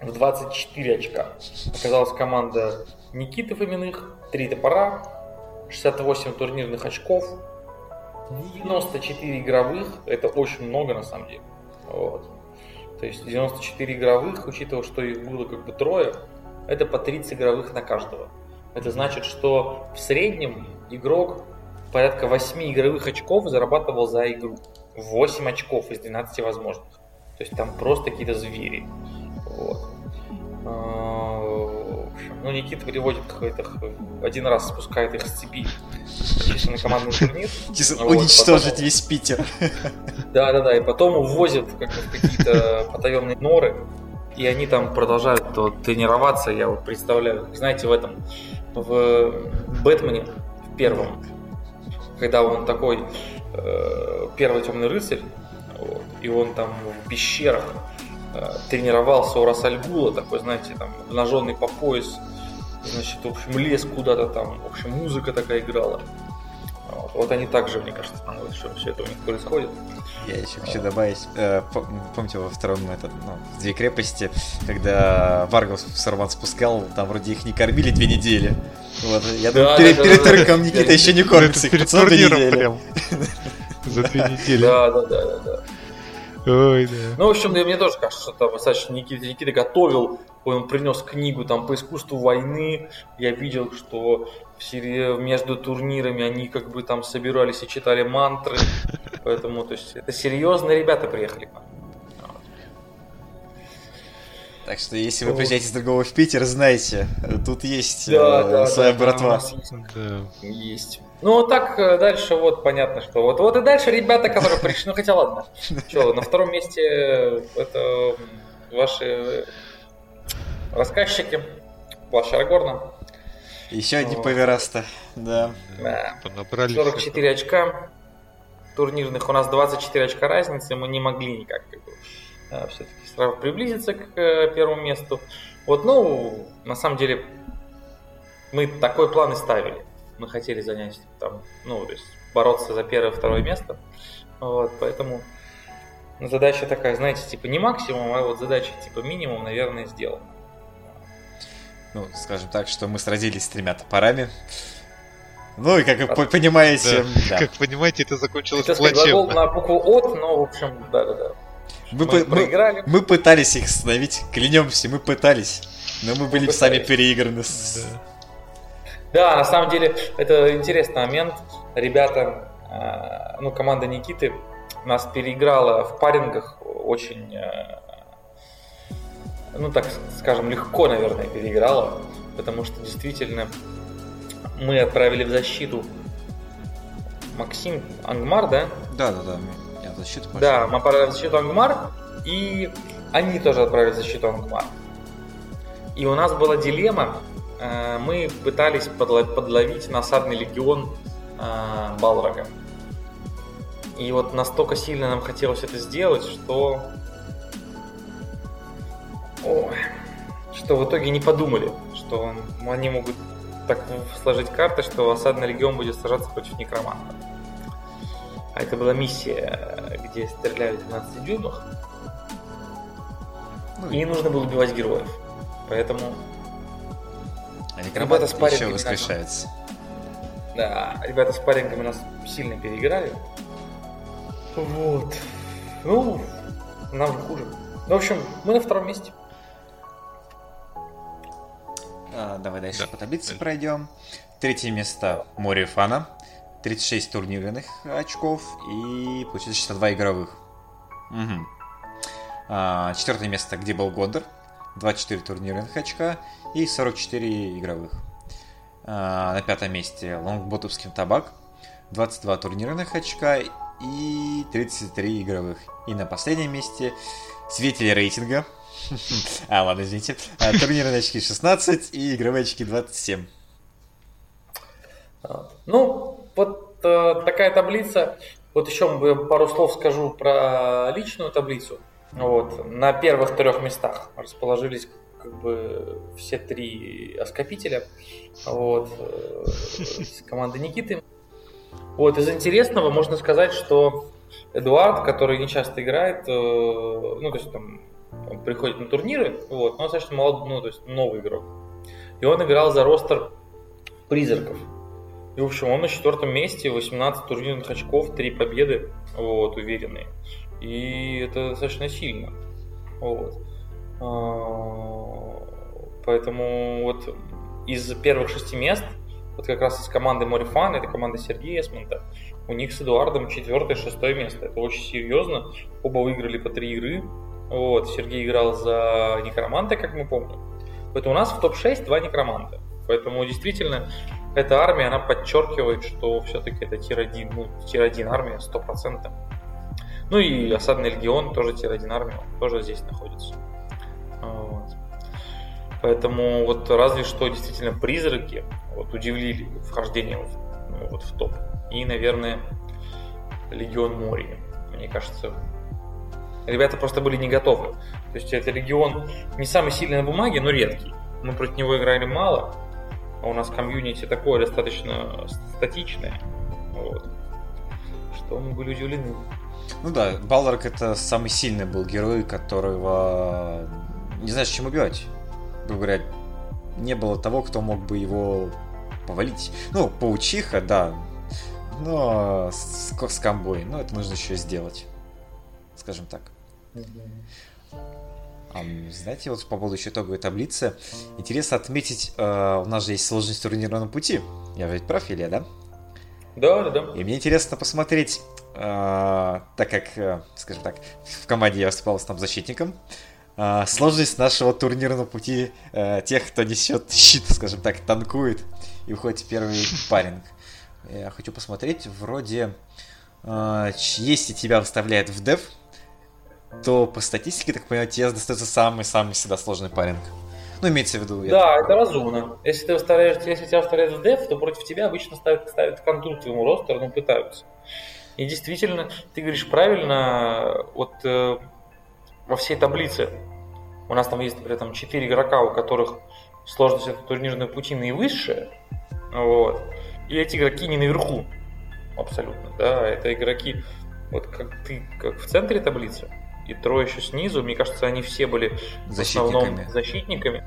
в 24 очка оказалась команда Никиты Фоминых, 3 топора, 68 турнирных очков, 94 игровых, это очень много на самом деле. Вот. То есть 94 игровых, учитывая, что их было как бы трое, это по 30 игровых на каждого. Это значит, что в среднем игрок порядка 8 игровых очков зарабатывал за игру. 8 очков из 12 возможных. То есть там просто какие-то звери. Вот. А, ну, Никита приводит какой-то один раз спускает их с цепи на командный турнир. Уничтожить весь Питер. Да, да, да, и потом увозят как бы, в какие-то потаенные норы, и они там продолжают то, тренироваться, я вот представляю, знаете, в этом, в Бэтмене, в первом, когда он такой э, первый темный рыцарь, вот, и он там в пещерах э, тренировался у Расальгула, такой, знаете, там, обнаженный по пояс, значит, в общем, лес куда-то там, в общем, музыка такая играла. Вот, вот они также, мне кажется, становятся, что все это у них происходит. Я еще хочу добавить, э, помните во втором, этот, ну, в две крепости, когда варгов Саруман спускал, там вроде их не кормили две недели. Вот, я да, думаю, перед, да, перед да, турниром Никита да, еще не кормится, их перед турниром прям. За две недели. Да, да, да, да, да. Ой, да. Ну, в общем, мне тоже кажется, что там достаточно Никита, Никита готовил, он принес книгу там по искусству войны. Я видел, что между турнирами они как бы там собирались и читали мантры. Поэтому, то есть, это серьезные ребята приехали. Так что, если вы приезжаете с другого в Питер, знайте, тут есть да, э, да, своя да, братва. Есть. Да. есть. Ну, так э, дальше вот понятно, что вот, вот и дальше ребята, которые пришли, ну хотя ладно. Что, на втором месте э, это ваши рассказчики, Плащ Арагорна. Еще одни вот. повераста, да. да. 44 очка турнирных, у нас 24 очка разницы, мы не могли никак как бы, э, все-таки сразу приблизиться к э, первому месту. Вот, ну, на самом деле, мы такой план и ставили. Мы хотели занять там, ну, то есть бороться за первое второе место. Вот, поэтому задача такая, знаете, типа не максимум, а вот задача типа минимум, наверное, сделана ну, скажем так, что мы сразились с тремя топорами. Ну и как вы понимаете... Да. Да. Как понимаете, это закончилось это плачевно. на букву ОТ, но, в общем, да-да-да. Мы, мы, мы, мы пытались их остановить, клянемся, мы пытались. Но мы были мы сами переиграны. Да. да, на самом деле, это интересный момент. Ребята, а, ну, команда Никиты нас переиграла в парингах очень, э, ну так скажем, легко, наверное, переиграла, потому что действительно мы отправили в защиту Максим Ангмар, да? Да, да, да. Я в защиту пошел. Да, мы отправили в защиту Ангмар, и они тоже отправили в защиту Ангмар. И у нас была дилемма. э, Мы пытались подло- подловить насадный легион э, Балрога. И вот настолько сильно нам хотелось это сделать, что... Ой, что в итоге не подумали, что он- они могут так сложить карты, что осадный легион будет сражаться против некроманта. А это была миссия, где стреляют в 12 дюймах, Ну, и нужно было убивать героев. Поэтому, а ребята некромант спарринг еще воскрешается. да, ребята с пареньками нас сильно переиграли. Вот. Ну, нам же хуже. Ну, в общем, мы на втором месте. А, давай дальше Да. по таблице пройдем. Третье место Море Фана. 36 турнирных очков и получается 62 игровых. Мгм. А, четвертое место, где был Гондор. 24 турнирных очка и 44 игровых. А, на пятом месте Лонгботовский табак. 22 турнирных очка и 33 игровых. И на последнем месте Светили рейтинга. А, ладно, извините. А, Турнирные очки 16 и игровые очки 27. Ну, вот э, такая таблица. Вот еще пару слов скажу про личную таблицу. Вот. На первых трех местах расположились как бы все три оскопителя. Вот. э, С команды Никиты. Вот. Из интересного можно сказать, что Эдуард, который не часто играет, э, ну, то есть там он приходит на турниры, вот, но он достаточно молодой, ну, то есть новый игрок. И он играл за ростер призраков. И, в общем, он на четвертом месте, 18 турнирных очков, 3 победы, вот, уверенные. И это достаточно сильно. Вот. А, Поэтому вот из первых шести мест, вот как раз из команды Морифан, это команда Сергея Эсмонта, у них с Эдуардом четвертое, шестое место. Это очень серьезно. Оба выиграли по три игры. Вот. Сергей играл за Некроманта, как мы помним. Поэтому у нас в топ-6 два Некроманта. Поэтому действительно эта армия, она подчеркивает, что все-таки это tier-1, ну, tier-1 армия 100%. Ну и осадный легион тоже tier-1 армия, тоже здесь находится. Вот. Поэтому вот разве что действительно призраки вот, удивили вхождением в, ну, вот, в топ. И, наверное, Легион Мории. Мне кажется, ребята просто были не готовы. То есть это легион не самый сильный на бумаге, но редкий. Мы против него играли мало, а у нас комьюнити такое достаточно статичное. Вот. Что мы были удивлены. Ну да, Балрак это самый сильный был герой, которого не знаешь, чем убивать. Грубо говоря, не было того, кто мог бы его повалить. Ну, паучиха, да. Но с, с комбой, но это нужно еще сделать. Скажем так. Знаете, вот по поводу еще итоговой таблицы, интересно отметить, э, у нас же есть сложность турнирного пути. Я ведь прав, Илья, да? Да, да, да. И мне интересно посмотреть, э, так как, э, скажем так, в команде я выступал там защитником, э, сложность нашего турнирного пути э, тех, кто несет щит, скажем так, танкует и уходит в первый паринг. Я хочу посмотреть, вроде, э, если тебя выставляют в дев, то по статистике, так понимаю, тебе достается самый-самый всегда сложный паринг. Ну, имеется в виду... Да, это разумно. Если ты выставляешь, если тебя выставляют в деф, то против тебя обычно ставят, ставят контур твоему ростеру, ну пытаются. И действительно, ты говоришь правильно, вот э, во всей таблице у нас там есть, например, там 4 игрока, у которых сложность этого турнирного пути наивысшая, вот, и эти игроки не наверху, абсолютно, да, это игроки, вот как ты, как в центре таблицы, и трое еще снизу, мне кажется, они все были в основном Защитниками. защитниками.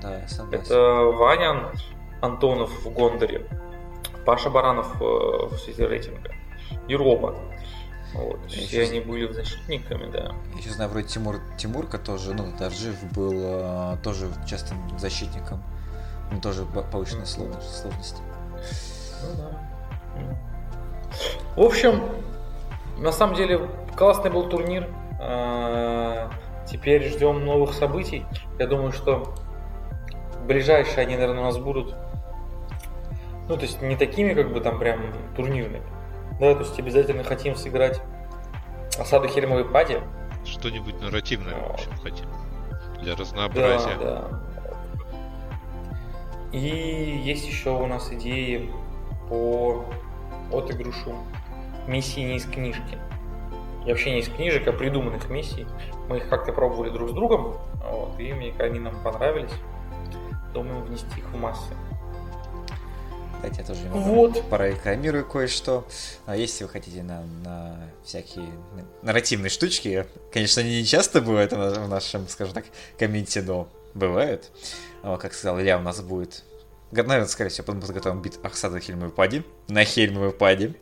Да, я согласен. Это Ваня Антонов в Гондоре, Паша Баранов э, в свете рейтинга и Роба. Вот. Я Все еще они были защитниками, да. Я еще знаю, вроде Тимур Тимурка тоже, ну, Даржив был э, тоже частым защитником. Ну, тоже по- повышенной сложности. Ну да. В общем, на самом деле, классный был турнир. А, Теперь ждем новых событий. Я думаю, что ближайшие они, наверное, у нас будут. Ну, то есть не такими, как бы там прям турнирными. Да, то есть обязательно хотим сыграть осаду Хельмовой Пади. Что-нибудь нарративное, в общем, хотим. Для Да, разнообразия. да. И есть еще у нас идеи по отыгрышу миссии не из книжки. И вообще не из книжек, а придуманных миссий. Мы их как-то пробовали друг с другом, вот, и мне они нам понравились. Думаем внести их в массы. Кстати, я тоже немного Вот. прорекламирую кое-что. А если вы хотите на, на всякие нарративные штучки, конечно, они не часто бывают в на- в нашем, скажем так, комменте, но бывают. А, Как сказал Илья, у нас будет, наверное, скорее всего, потом подготовим бит Ахсада Хельмовой Пади на Хельмовой Пади.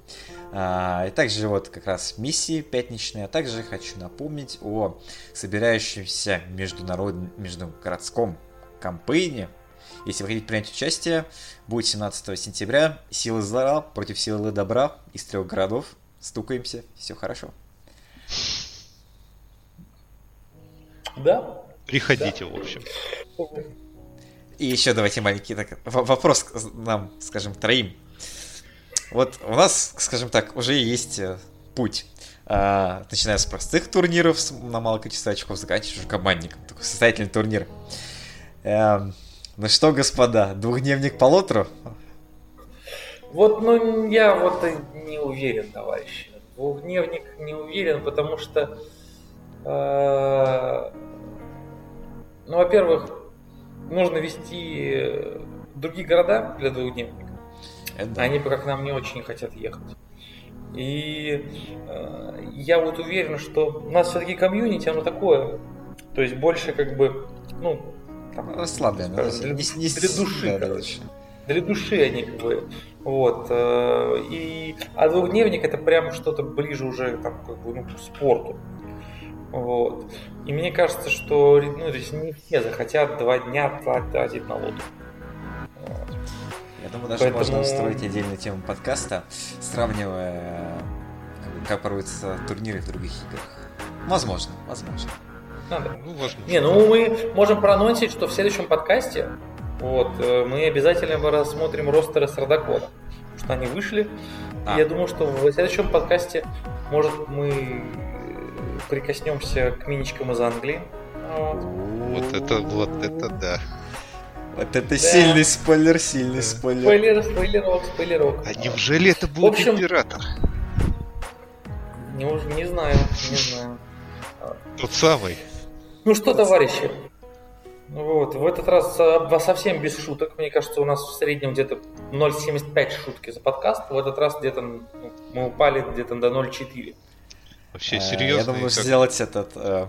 А, и также вот как раз миссии пятничные, а также хочу напомнить о собирающемся международном, междугородском кампейне. Если вы хотите принять участие, будет 17 сентября. Силы зла против силы добра из трех городов. Стукаемся, все хорошо. Да? Приходите, в общем. И еще давайте маленький так, вопрос нам, скажем, троим. Вот у нас, скажем так, уже есть э, путь. А, начиная с простых турниров на малое количество очков, заканчивая уже командником. Такой состоятельный турнир. Эм, ну что, господа, двухдневник по лотру? Вот, ну, я вот не уверен, товарищи. Двухдневник не уверен, потому что, э, ну, во-первых, нужно вести другие города для двухдневника. Это да. Они пока к нам не очень хотят ехать. И э, я вот уверен, что у нас все-таки комьюнити, оно такое. То есть больше как бы, ну, там, Расслабленно. скажем, для, не- не- для души, да, короче. Для души они как бы. Вот. э, И, а двухдневник это прям что-то ближе уже там, как бы, ну, к спорту. Вот. И мне кажется, что ну, то есть не все захотят два дня тратить на лодку. Я думаю, даже Поэтому- можно устроить отдельную тему подкаста, сравнивая, как, бы, как проводятся турниры в других играх. Возможно, возможно. Надо. Ну, возможно. Не, ну мы можем проанонсить, что в следующем подкасте вот, э, мы обязательно рассмотрим ростеры с Родокона. Потому что они вышли. А. Я думаю, что в следующем подкасте, может, мы э, прикоснемся к миничкам из Англии. Вот. Вот это, вот это да. Вот это сильный спойлер, сильный Да. спойлер. Спойлер, спойлерок, спойлерок. А неужели это будет общем- император? Не, уж- не знаю, не знаю. Тот самый. Ну что, товарищи, вот, в этот раз совсем без шуток. Мне кажется, у нас в среднем где-то 0,75 шутки за подкаст. В этот раз где-то ну, мы упали где-то до 0,4. Вообще Э, серьезно. Я думаю, сделать этот э,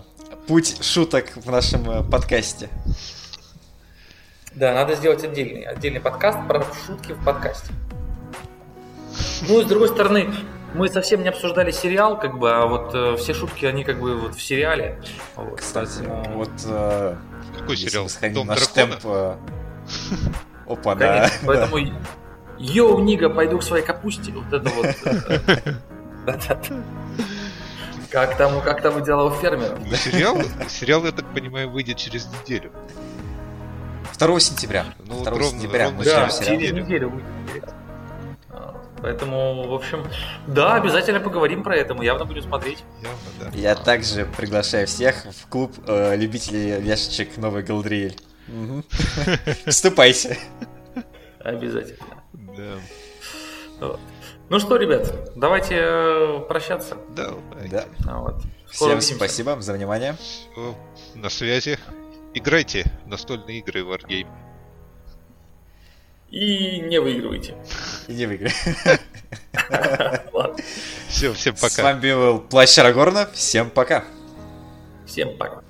путь шуток в нашем э, подкасте. Да, надо сделать отдельный, отдельный подкаст про шутки в подкасте. Ну и с другой стороны, мы совсем не обсуждали сериал, как бы, а вот э, все шутки, они как бы вот в сериале. Вот, Кстати, поэтому- вот э, Какой сериал? Дом наш дракона? темп... э, Опа, да. Конечно, поэтому йоу, Нига, пойду к своей капусте. Вот это вот. Как там, как там дела у фермеров? Ну, Сериал, сериал, я так понимаю, выйдет через неделю. 2 сентября. Ну, вот 2 ровно- сентября ровно Да, через неделю. А, Поэтому, в общем, да, обязательно поговорим про это. Мы явно будем смотреть. Явно, да. Я также приглашаю всех в клуб э, любителей вешечек Новый Галдриэль. Вступайте. Обязательно. Да. Вот. Ну что, ребят, давайте э, прощаться. Да, Да. А, вот. Скоро Всем увидимся. спасибо за внимание. На связи. Играйте в настольные игры Wargame. И не выигрывайте. Иди в игры. Ладно. Все, всем С пока. вами был Плащ Арагорна. Всем пока. Всем пока.